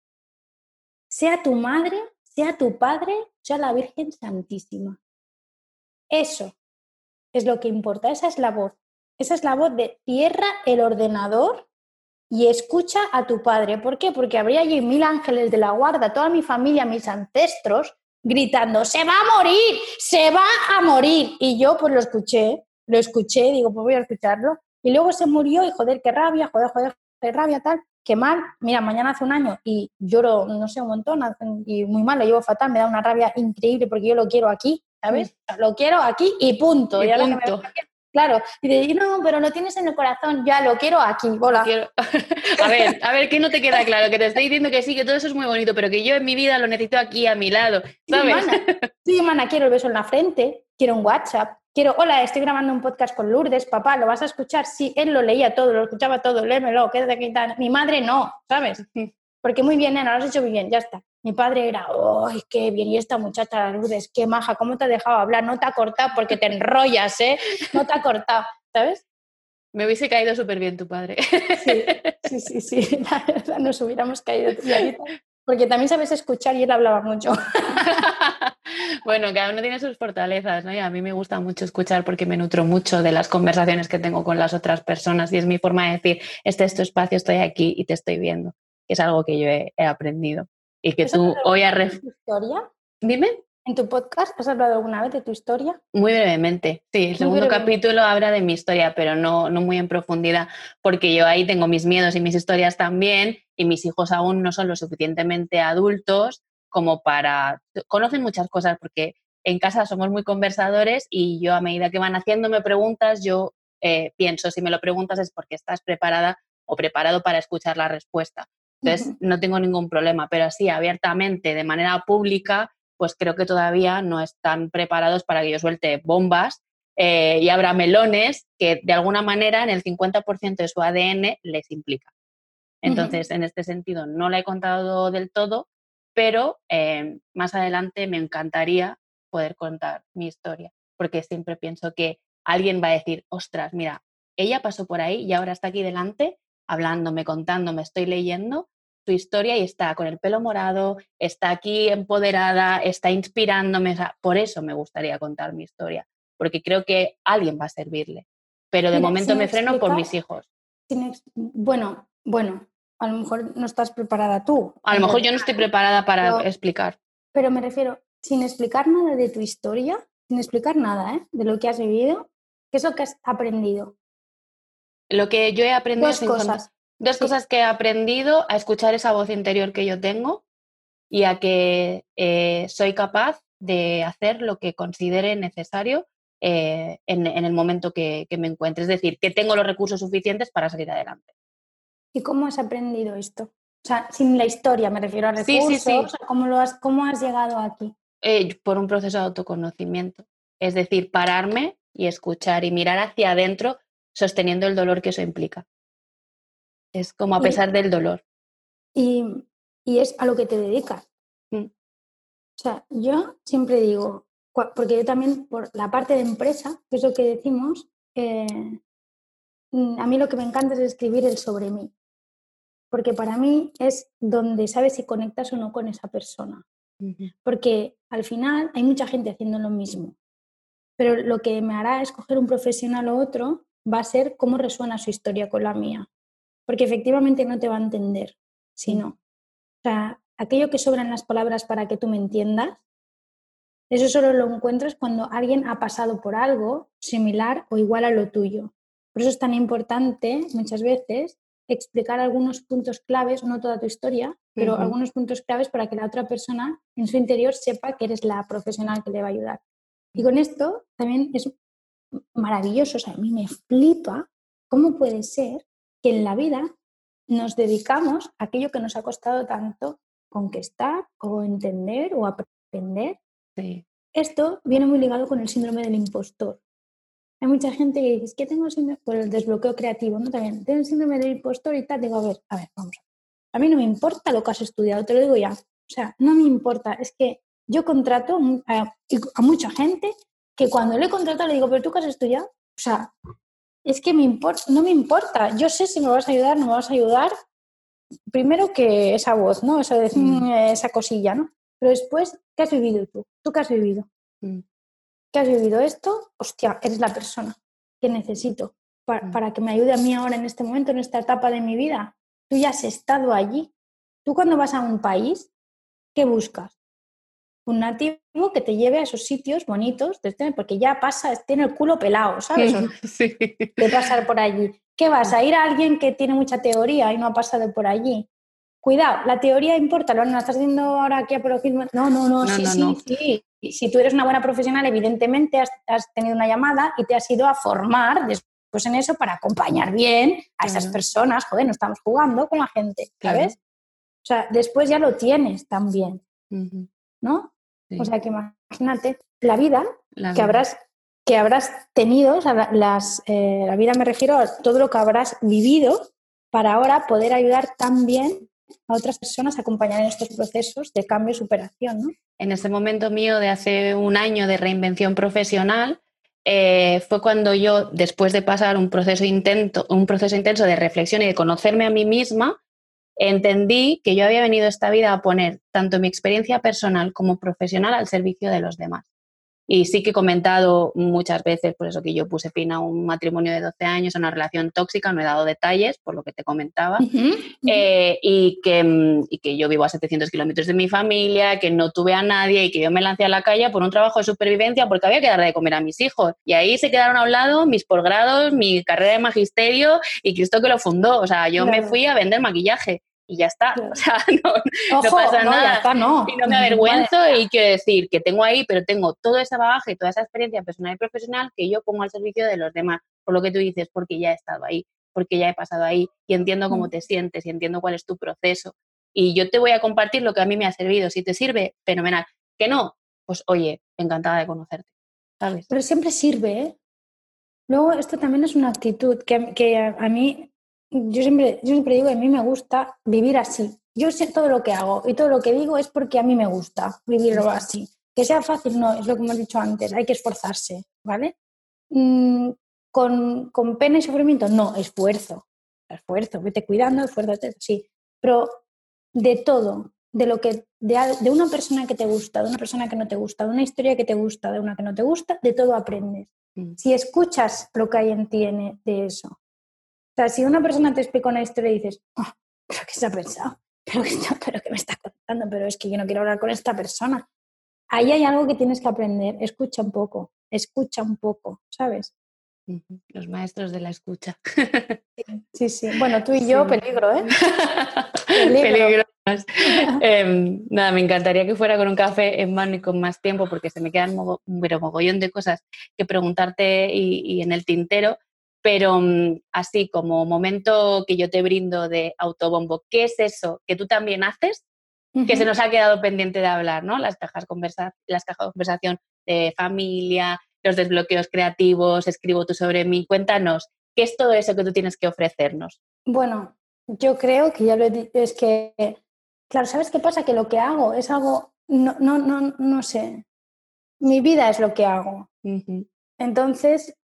Sea tu madre, sea tu padre, sea la Virgen Santísima. Eso es lo que importa, esa es la voz. Esa es la voz de tierra el ordenador y escucha a tu padre. ¿Por qué? Porque habría allí mil ángeles de la guarda, toda mi familia, mis ancestros, gritando, se va a morir, se va a morir. Y yo pues lo escuché, lo escuché, digo, pues voy a escucharlo. Y luego se murió y joder, qué rabia, joder, joder, qué rabia, tal, qué mal. Mira, mañana hace un año y lloro, no sé, un montón y muy mal, lo llevo fatal, me da una rabia increíble porque yo lo quiero aquí ¿sabes? Lo quiero aquí y punto.
Y punto.
Claro, y digo, no, pero lo tienes en el corazón, ya lo quiero aquí, hola.
a ver, a ver, ¿qué no te queda claro? Que te estoy diciendo que sí, que todo eso es muy bonito, pero que yo en mi vida lo necesito aquí a mi lado, ¿sabes?
Sí, mana, quiero el beso en la frente, quiero un WhatsApp, quiero, hola, estoy grabando un podcast con Lourdes, papá, ¿lo vas a escuchar? Sí, él lo leía todo, lo escuchaba todo, léemelo, quédate aquí. Mi madre no, ¿sabes? Porque muy bien, nena, lo has hecho muy bien, ya está. Mi padre era, ¡ay, qué bien! Y esta muchacha, Lourdes, qué maja, ¿cómo te ha dejado hablar? No te ha cortado porque te enrollas, ¿eh? No te ha cortado, ¿sabes?
Me hubiese caído súper bien tu padre.
Sí, sí, sí, sí. nos hubiéramos caído porque también sabes escuchar y él hablaba mucho.
bueno, cada uno tiene sus fortalezas, ¿no? Y a mí me gusta mucho escuchar porque me nutro mucho de las conversaciones que tengo con las otras personas y es mi forma de decir, este es tu espacio, estoy aquí y te estoy viendo. Es algo que yo he aprendido y que tú hoy has...
historia?
Dime.
¿En tu podcast has hablado alguna vez de tu historia?
Muy brevemente, sí. El segundo capítulo habla de mi historia, pero no, no muy en profundidad, porque yo ahí tengo mis miedos y mis historias también, y mis hijos aún no son lo suficientemente adultos como para... Conocen muchas cosas, porque en casa somos muy conversadores y yo a medida que van haciéndome preguntas, yo eh, pienso, si me lo preguntas es porque estás preparada o preparado para escuchar la respuesta. Entonces, no tengo ningún problema, pero así abiertamente, de manera pública, pues creo que todavía no están preparados para que yo suelte bombas eh, y abra melones que de alguna manera en el 50% de su ADN les implica. Entonces, en este sentido, no la he contado del todo, pero eh, más adelante me encantaría poder contar mi historia, porque siempre pienso que alguien va a decir, ostras, mira, ella pasó por ahí y ahora está aquí delante hablándome, contándome, estoy leyendo su historia y está con el pelo morado, está aquí empoderada, está inspirándome. por eso me gustaría contar mi historia, porque creo que alguien va a servirle. Pero de momento me freno por mis hijos.
bueno, bueno, a lo mejor no estás preparada tú.
A lo mejor yo no estoy preparada para explicar.
Pero me refiero, sin explicar nada de tu historia, sin explicar nada ¿eh? de lo que has vivido, ¿qué es lo que has aprendido?
Lo que yo he aprendido...
Dos cosas.
Dos cosas que he aprendido, a escuchar esa voz interior que yo tengo y a que eh, soy capaz de hacer lo que considere necesario eh, en, el momento que, me encuentre. Es decir, que tengo los recursos suficientes para salir adelante.
¿Y cómo has aprendido esto? O sea, sin la historia, me refiero a recursos. Sí, sí, ¿cómo, lo has, ¿Cómo has llegado aquí?
Eh, por un proceso de autoconocimiento. Es decir, pararme y escuchar y mirar hacia adentro sosteniendo el dolor que eso implica. Es como a pesar del dolor.
Y, es a lo que te dedicas. Mm. O sea, yo siempre digo, porque yo también, por la parte de empresa, que es lo que decimos, eh, mm, a mí lo que me encanta es escribir el sobre mí. Porque para mí es donde sabes si conectas o no con esa persona. Porque al final hay mucha gente haciendo lo mismo. Pero lo que me hará escoger un profesional o otro va a ser cómo resuena su historia con la mía. Porque efectivamente no te va a entender, sino, o sea, aquello que sobran las palabras para que tú me entiendas, eso solo lo encuentras cuando alguien ha pasado por algo similar o igual a lo tuyo. Por eso es tan importante muchas veces explicar algunos puntos claves, no toda tu historia, pero algunos puntos claves para que la otra persona en su interior sepa que eres la profesional que le va a ayudar. Y con esto también es maravilloso, o sea, a mí me flipa cómo puede ser que en la vida nos dedicamos a aquello que nos ha costado tanto conquistar o entender o aprender. Esto viene muy ligado con el síndrome del impostor. Hay mucha gente que dice, es que tengo síndrome, por el desbloqueo creativo, ¿no? También, tengo el síndrome del impostor y tal. Digo, a ver, a ver, vamos. A mí no me importa lo que has estudiado, te lo digo ya. O sea, no me importa. Es que yo contrato a, a mucha gente que cuando le contrato le digo, pero tú qué has estudiado. O sea, es que me importa, no me importa. Yo sé si me vas a ayudar, no me vas a ayudar. Primero que esa voz, ¿no? Esa, mm. esa cosilla, ¿no? Pero después, ¿qué has vivido tú? ¿Tú qué has vivido? Mm. ¿Qué has vivido esto? Hostia, eres la persona que necesito para, mm. para que me ayude a mí ahora en este momento, en esta etapa de mi vida. Tú ya has estado allí. Tú cuando vas a un país, ¿qué buscas? Un nativo que te lleve a esos sitios bonitos, porque ya pasa, tiene el culo pelado, ¿sabes? Sí. De pasar por allí. ¿Qué vas? ¿A ir a alguien que tiene mucha teoría y no ha pasado por allí? Cuidado, la teoría importa, ¿lo estás haciendo ahora aquí a No, no, no, sí, sí, sí. Si tú eres una buena profesional, evidentemente has, tenido una llamada y te has ido a formar después en eso para acompañar bien a esas personas. Joder, no estamos jugando con la gente, ¿sabes? O sea, después ya lo tienes también, ¿no? O sea que imagínate la vida, que habrás que habrás tenido, las, eh, la vida me refiero a todo lo que habrás vivido para ahora poder ayudar también a otras personas a acompañar en estos procesos de cambio y superación. ¿no?
En ese momento mío de hace un año de reinvención profesional, eh, fue cuando yo, después de pasar un proceso, intento, un proceso intenso de reflexión y de conocerme a mí misma, entendí que yo había venido esta vida a poner tanto mi experiencia personal como profesional al servicio de los demás. Y sí que he comentado muchas veces, por eso que yo puse fin a un matrimonio de 12 años, a una relación tóxica, no he dado detalles, por lo que te comentaba, eh, y, que, mm, y, que, yo vivo a 700 kilómetros de mi familia, que no tuve a nadie y que yo me lancé a la calle por un trabajo de supervivencia porque había que darle de comer a mis hijos. Y ahí se quedaron a un lado mis posgrados, mi carrera de magisterio y Cristo que lo fundó. O sea, yo me fui a vender maquillaje y ya está. O sea, no, pasa nada. Y no me avergüenzo y quiero decir que tengo ahí, pero tengo todo ese bagaje, toda esa experiencia personal y profesional que yo pongo al servicio de los demás, por lo que tú dices, porque ya he estado ahí, porque ya he pasado ahí y entiendo cómo mm. te sientes y entiendo cuál es tu proceso. Y yo te voy a compartir lo que a mí me ha servido. Si te sirve, fenomenal. Que no, pues oye, encantada de conocerte. ¿sabes?
Pero siempre sirve, ¿eh? Luego, esto también es una actitud que, que a mí yo siempre, yo siempre digo que a mí me gusta vivir así. Yo sé todo lo que hago y todo lo que digo es porque a mí me gusta vivirlo así. Que sea fácil, no, es lo que hemos dicho antes, hay que esforzarse, ¿vale? Mm, con, con pena y sufrimiento, no, esfuerzo, esfuerzo, vete cuidando, esfuérzate, sí. Pero de todo, de lo que, de, de una persona que te gusta, de una persona que no te gusta, de una historia que te gusta, de una que no te gusta, de todo aprendes. Mm. Si escuchas lo que hay en ti de eso, sea, si una persona te explica una historia y dices, oh, ¿pero qué se ha pensado? ¿Pero qué, ¿Pero qué me está contando? Pero es que yo no quiero hablar con esta persona. Ahí hay algo que tienes que aprender. Escucha un poco, escucha un poco, ¿sabes?
Los maestros de la escucha.
Sí, sí. Bueno, tú y yo, peligro, ¿eh?
peligro. Em, nada, me encantaría que fuera con un café en mano y con más tiempo porque se me quedan un mogollón de cosas que preguntarte y en el tintero pero mm, así como momento que yo te brindo de autobombo, ¿qué es eso que tú también haces? Que se nos ha quedado pendiente de hablar, ¿no? Las cajas, conversa las cajas de conversación de familia, los desbloqueos creativos, escribo tú sobre mí. Cuéntanos, ¿qué es todo eso que tú tienes que ofrecernos?
Bueno, yo creo que ya lo he dicho, es que, claro, ¿sabes qué pasa? Que lo que hago es algo, no, no, no, no sé, mi vida es lo que hago. Entonces,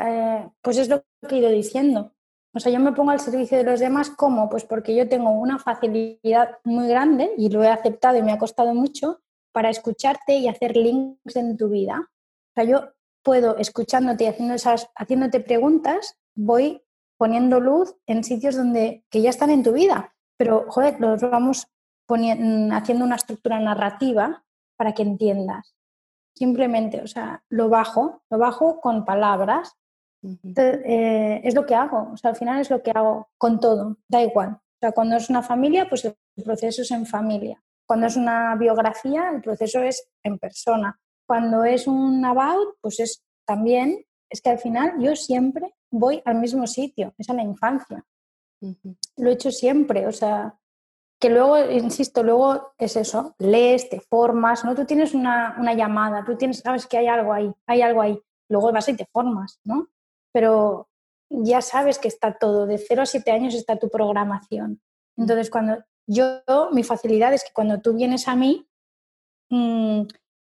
eh, pues es lo que he ido diciendo. O sea, yo me pongo al servicio de los demás, ¿cómo? Pues porque yo tengo una facilidad muy grande y lo he aceptado y me ha costado mucho para escucharte y hacer links en tu vida. O sea, yo puedo, escuchándote y haciendo haciéndote preguntas, voy poniendo luz en sitios donde, que ya están en tu vida. Pero, joder, los vamos poniendo, haciendo una estructura narrativa para que entiendas. Simplemente, o sea, lo bajo, lo bajo con palabras Eh, es lo que hago, o sea, al final es lo que hago con todo, da igual. O sea, cuando es una familia, pues el proceso es en familia. Cuando es una biografía, el proceso es en persona. Cuando es un about, pues es también, es que al final yo siempre voy al mismo sitio, es a la infancia. Lo he hecho siempre, o sea, que luego, insisto, luego es eso, lees, te formas, ¿no? Tú tienes una, una, llamada, tú tienes, sabes que hay algo ahí, hay algo ahí, luego vas y te formas, ¿no? Pero ya sabes que está todo, de 0 a 7 años está tu programación. Entonces, cuando yo, mi facilidad es que cuando tú vienes a mí, mmm,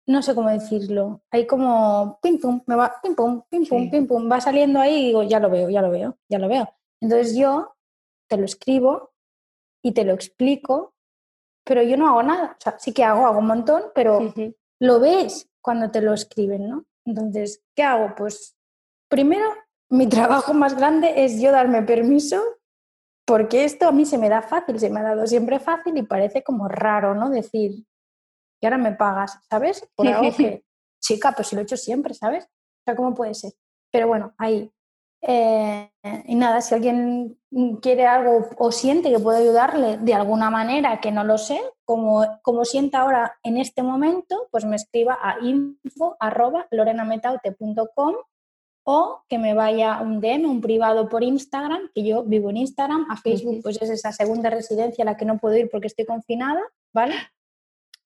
no sé cómo decirlo, hay como pim pum, me va pim pum, pim pum, pim pum, va saliendo ahí y digo, ya lo veo, ya lo veo, ya lo veo. Entonces yo te lo escribo y te lo explico, pero yo no hago nada. O sea, sí que hago, hago un montón, pero lo ves cuando te lo escriben, ¿no? Entonces, ¿qué hago? Pues primero, mi trabajo más grande es yo darme permiso, porque esto a mí se me da fácil, se me ha dado siempre fácil y parece como raro, ¿no? Decir, y ahora me pagas, ¿sabes? Por algo que, chica, pues si lo he hecho siempre, ¿sabes? O sea, ¿cómo puede ser? Pero bueno, ahí. Eh, y nada, si alguien quiere algo o siente que puedo ayudarle de alguna manera, que no lo sé, como, como sienta ahora en este momento, pues me escriba a info.lorenametaute.com o que me vaya un DM, un privado por Instagram, que yo vivo en Instagram, a Facebook pues es esa segunda residencia a la que no puedo ir porque estoy confinada, ¿vale?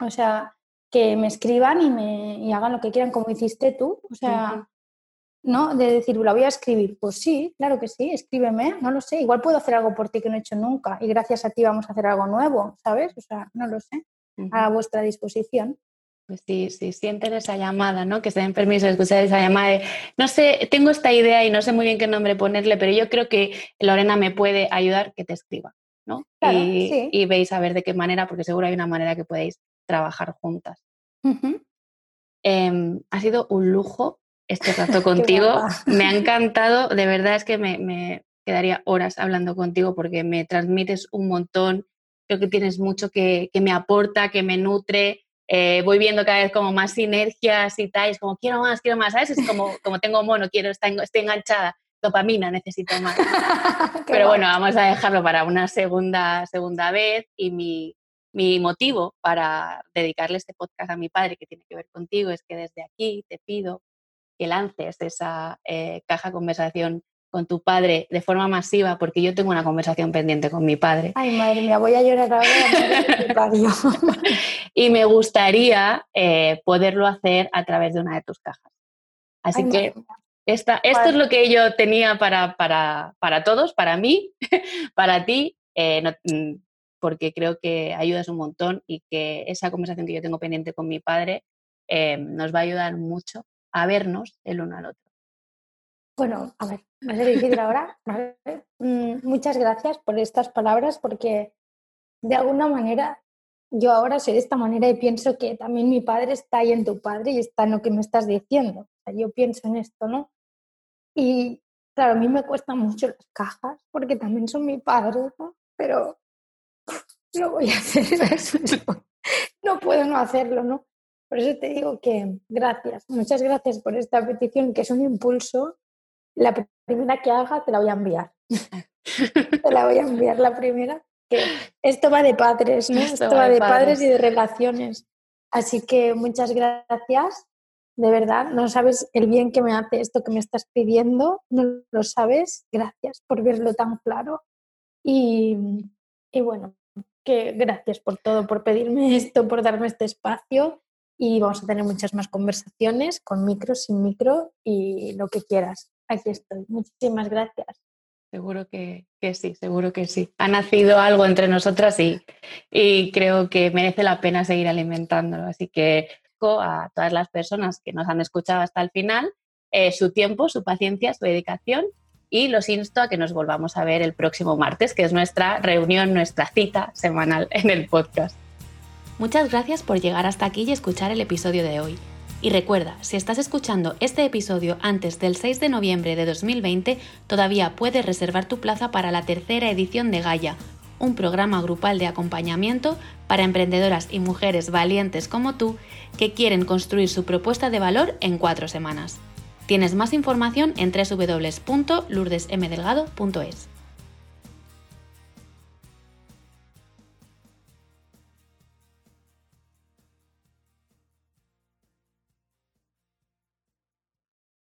O sea, que me escriban y, me, hagan lo que quieran, como hiciste tú. O sea, ¿no? De decir, la voy a escribir. Pues sí, claro que sí, escríbeme, no lo sé. Igual puedo hacer algo por ti que no he hecho nunca y gracias a ti vamos a hacer algo nuevo, ¿sabes? O sea, no lo sé. A vuestra disposición.
Pues sí, sí, sienten esa llamada, ¿no? Que se den permiso de escuchar esa llamada de, no sé, tengo esta idea y no sé muy bien qué nombre ponerle, pero yo creo que Lorena me puede ayudar que te escriba, ¿no? y, y veis a ver de qué manera, porque seguro hay una manera que podéis trabajar juntas. Em, ha sido un lujo este rato contigo. me ha encantado, de verdad es que me, quedaría horas hablando contigo porque me transmites un montón. Creo que tienes mucho que, me aporta, que me nutre. Eh, voy viendo cada vez como más sinergias y tal, es como quiero más, quiero más, ¿sabes? Es como, como tengo mono, quiero, estoy, estoy enganchada, dopamina, necesito más. Pero bueno, vamos a dejarlo para una segunda, segunda vez y mi, mi motivo para dedicarle este podcast a mi padre, que tiene que ver contigo, es que desde aquí te pido que lances esa eh, caja conversación con tu padre de forma masiva, porque yo tengo una conversación pendiente con mi padre.
Ay, madre mía, voy a llorar ahora.
y me gustaría eh, poderlo hacer a través de una de tus cajas. Así que esta, esto es lo que yo tenía para, para, para todos, para mí, para ti. Eh, mm, porque creo que ayudas un montón y que esa conversación que yo tengo pendiente con mi padre eh, nos va a ayudar mucho a vernos el uno al otro.
Bueno, a ver, me a difícil ahora. Mm, muchas gracias por estas palabras porque de alguna manera yo ahora soy de esta manera y pienso que también mi padre está ahí en tu padre y está en lo que me estás diciendo. yo pienso en esto, ¿no? Y claro, a mí me cuestan mucho las cajas porque también son mi padre, ¿no? Pero lo voy a hacer. no puedo no hacerlo, ¿no? Por eso te digo que gracias, muchas gracias por esta petición, que es un impulso. La primera que haga te la voy a enviar. te la voy a enviar la primera. Que esto va de padres, ¿no? Esto, va de padres y de relaciones. Así que muchas gracias. De verdad, no sabes el bien que me hace esto que me estás pidiendo, no lo sabes. Gracias por verlo tan claro. Y, y bueno, que gracias por todo, por pedirme esto, por darme este espacio y vamos a tener muchas más conversaciones con micro, sin micro y lo que quieras. Aquí estoy. Muchísimas gracias.
Seguro que, sí, seguro que sí. Ha nacido algo entre nosotras y, y creo que merece la pena seguir alimentándolo. Así que a todas las personas que nos han escuchado hasta el final, eh, su tiempo, su paciencia, su dedicación y los insto a que nos volvamos a ver el próximo martes, que es nuestra reunión, nuestra cita semanal en el podcast. Muchas gracias por llegar hasta aquí y escuchar el episodio de hoy. Y recuerda, si estás escuchando este episodio antes del 6 de noviembre de 2020, todavía puedes reservar tu plaza para la tercera edición de Gaia, un programa grupal de acompañamiento para emprendedoras y mujeres valientes como tú que quieren construir su propuesta de valor en cuatro semanas. Tienes más información en www.lourdesmdelgado.es.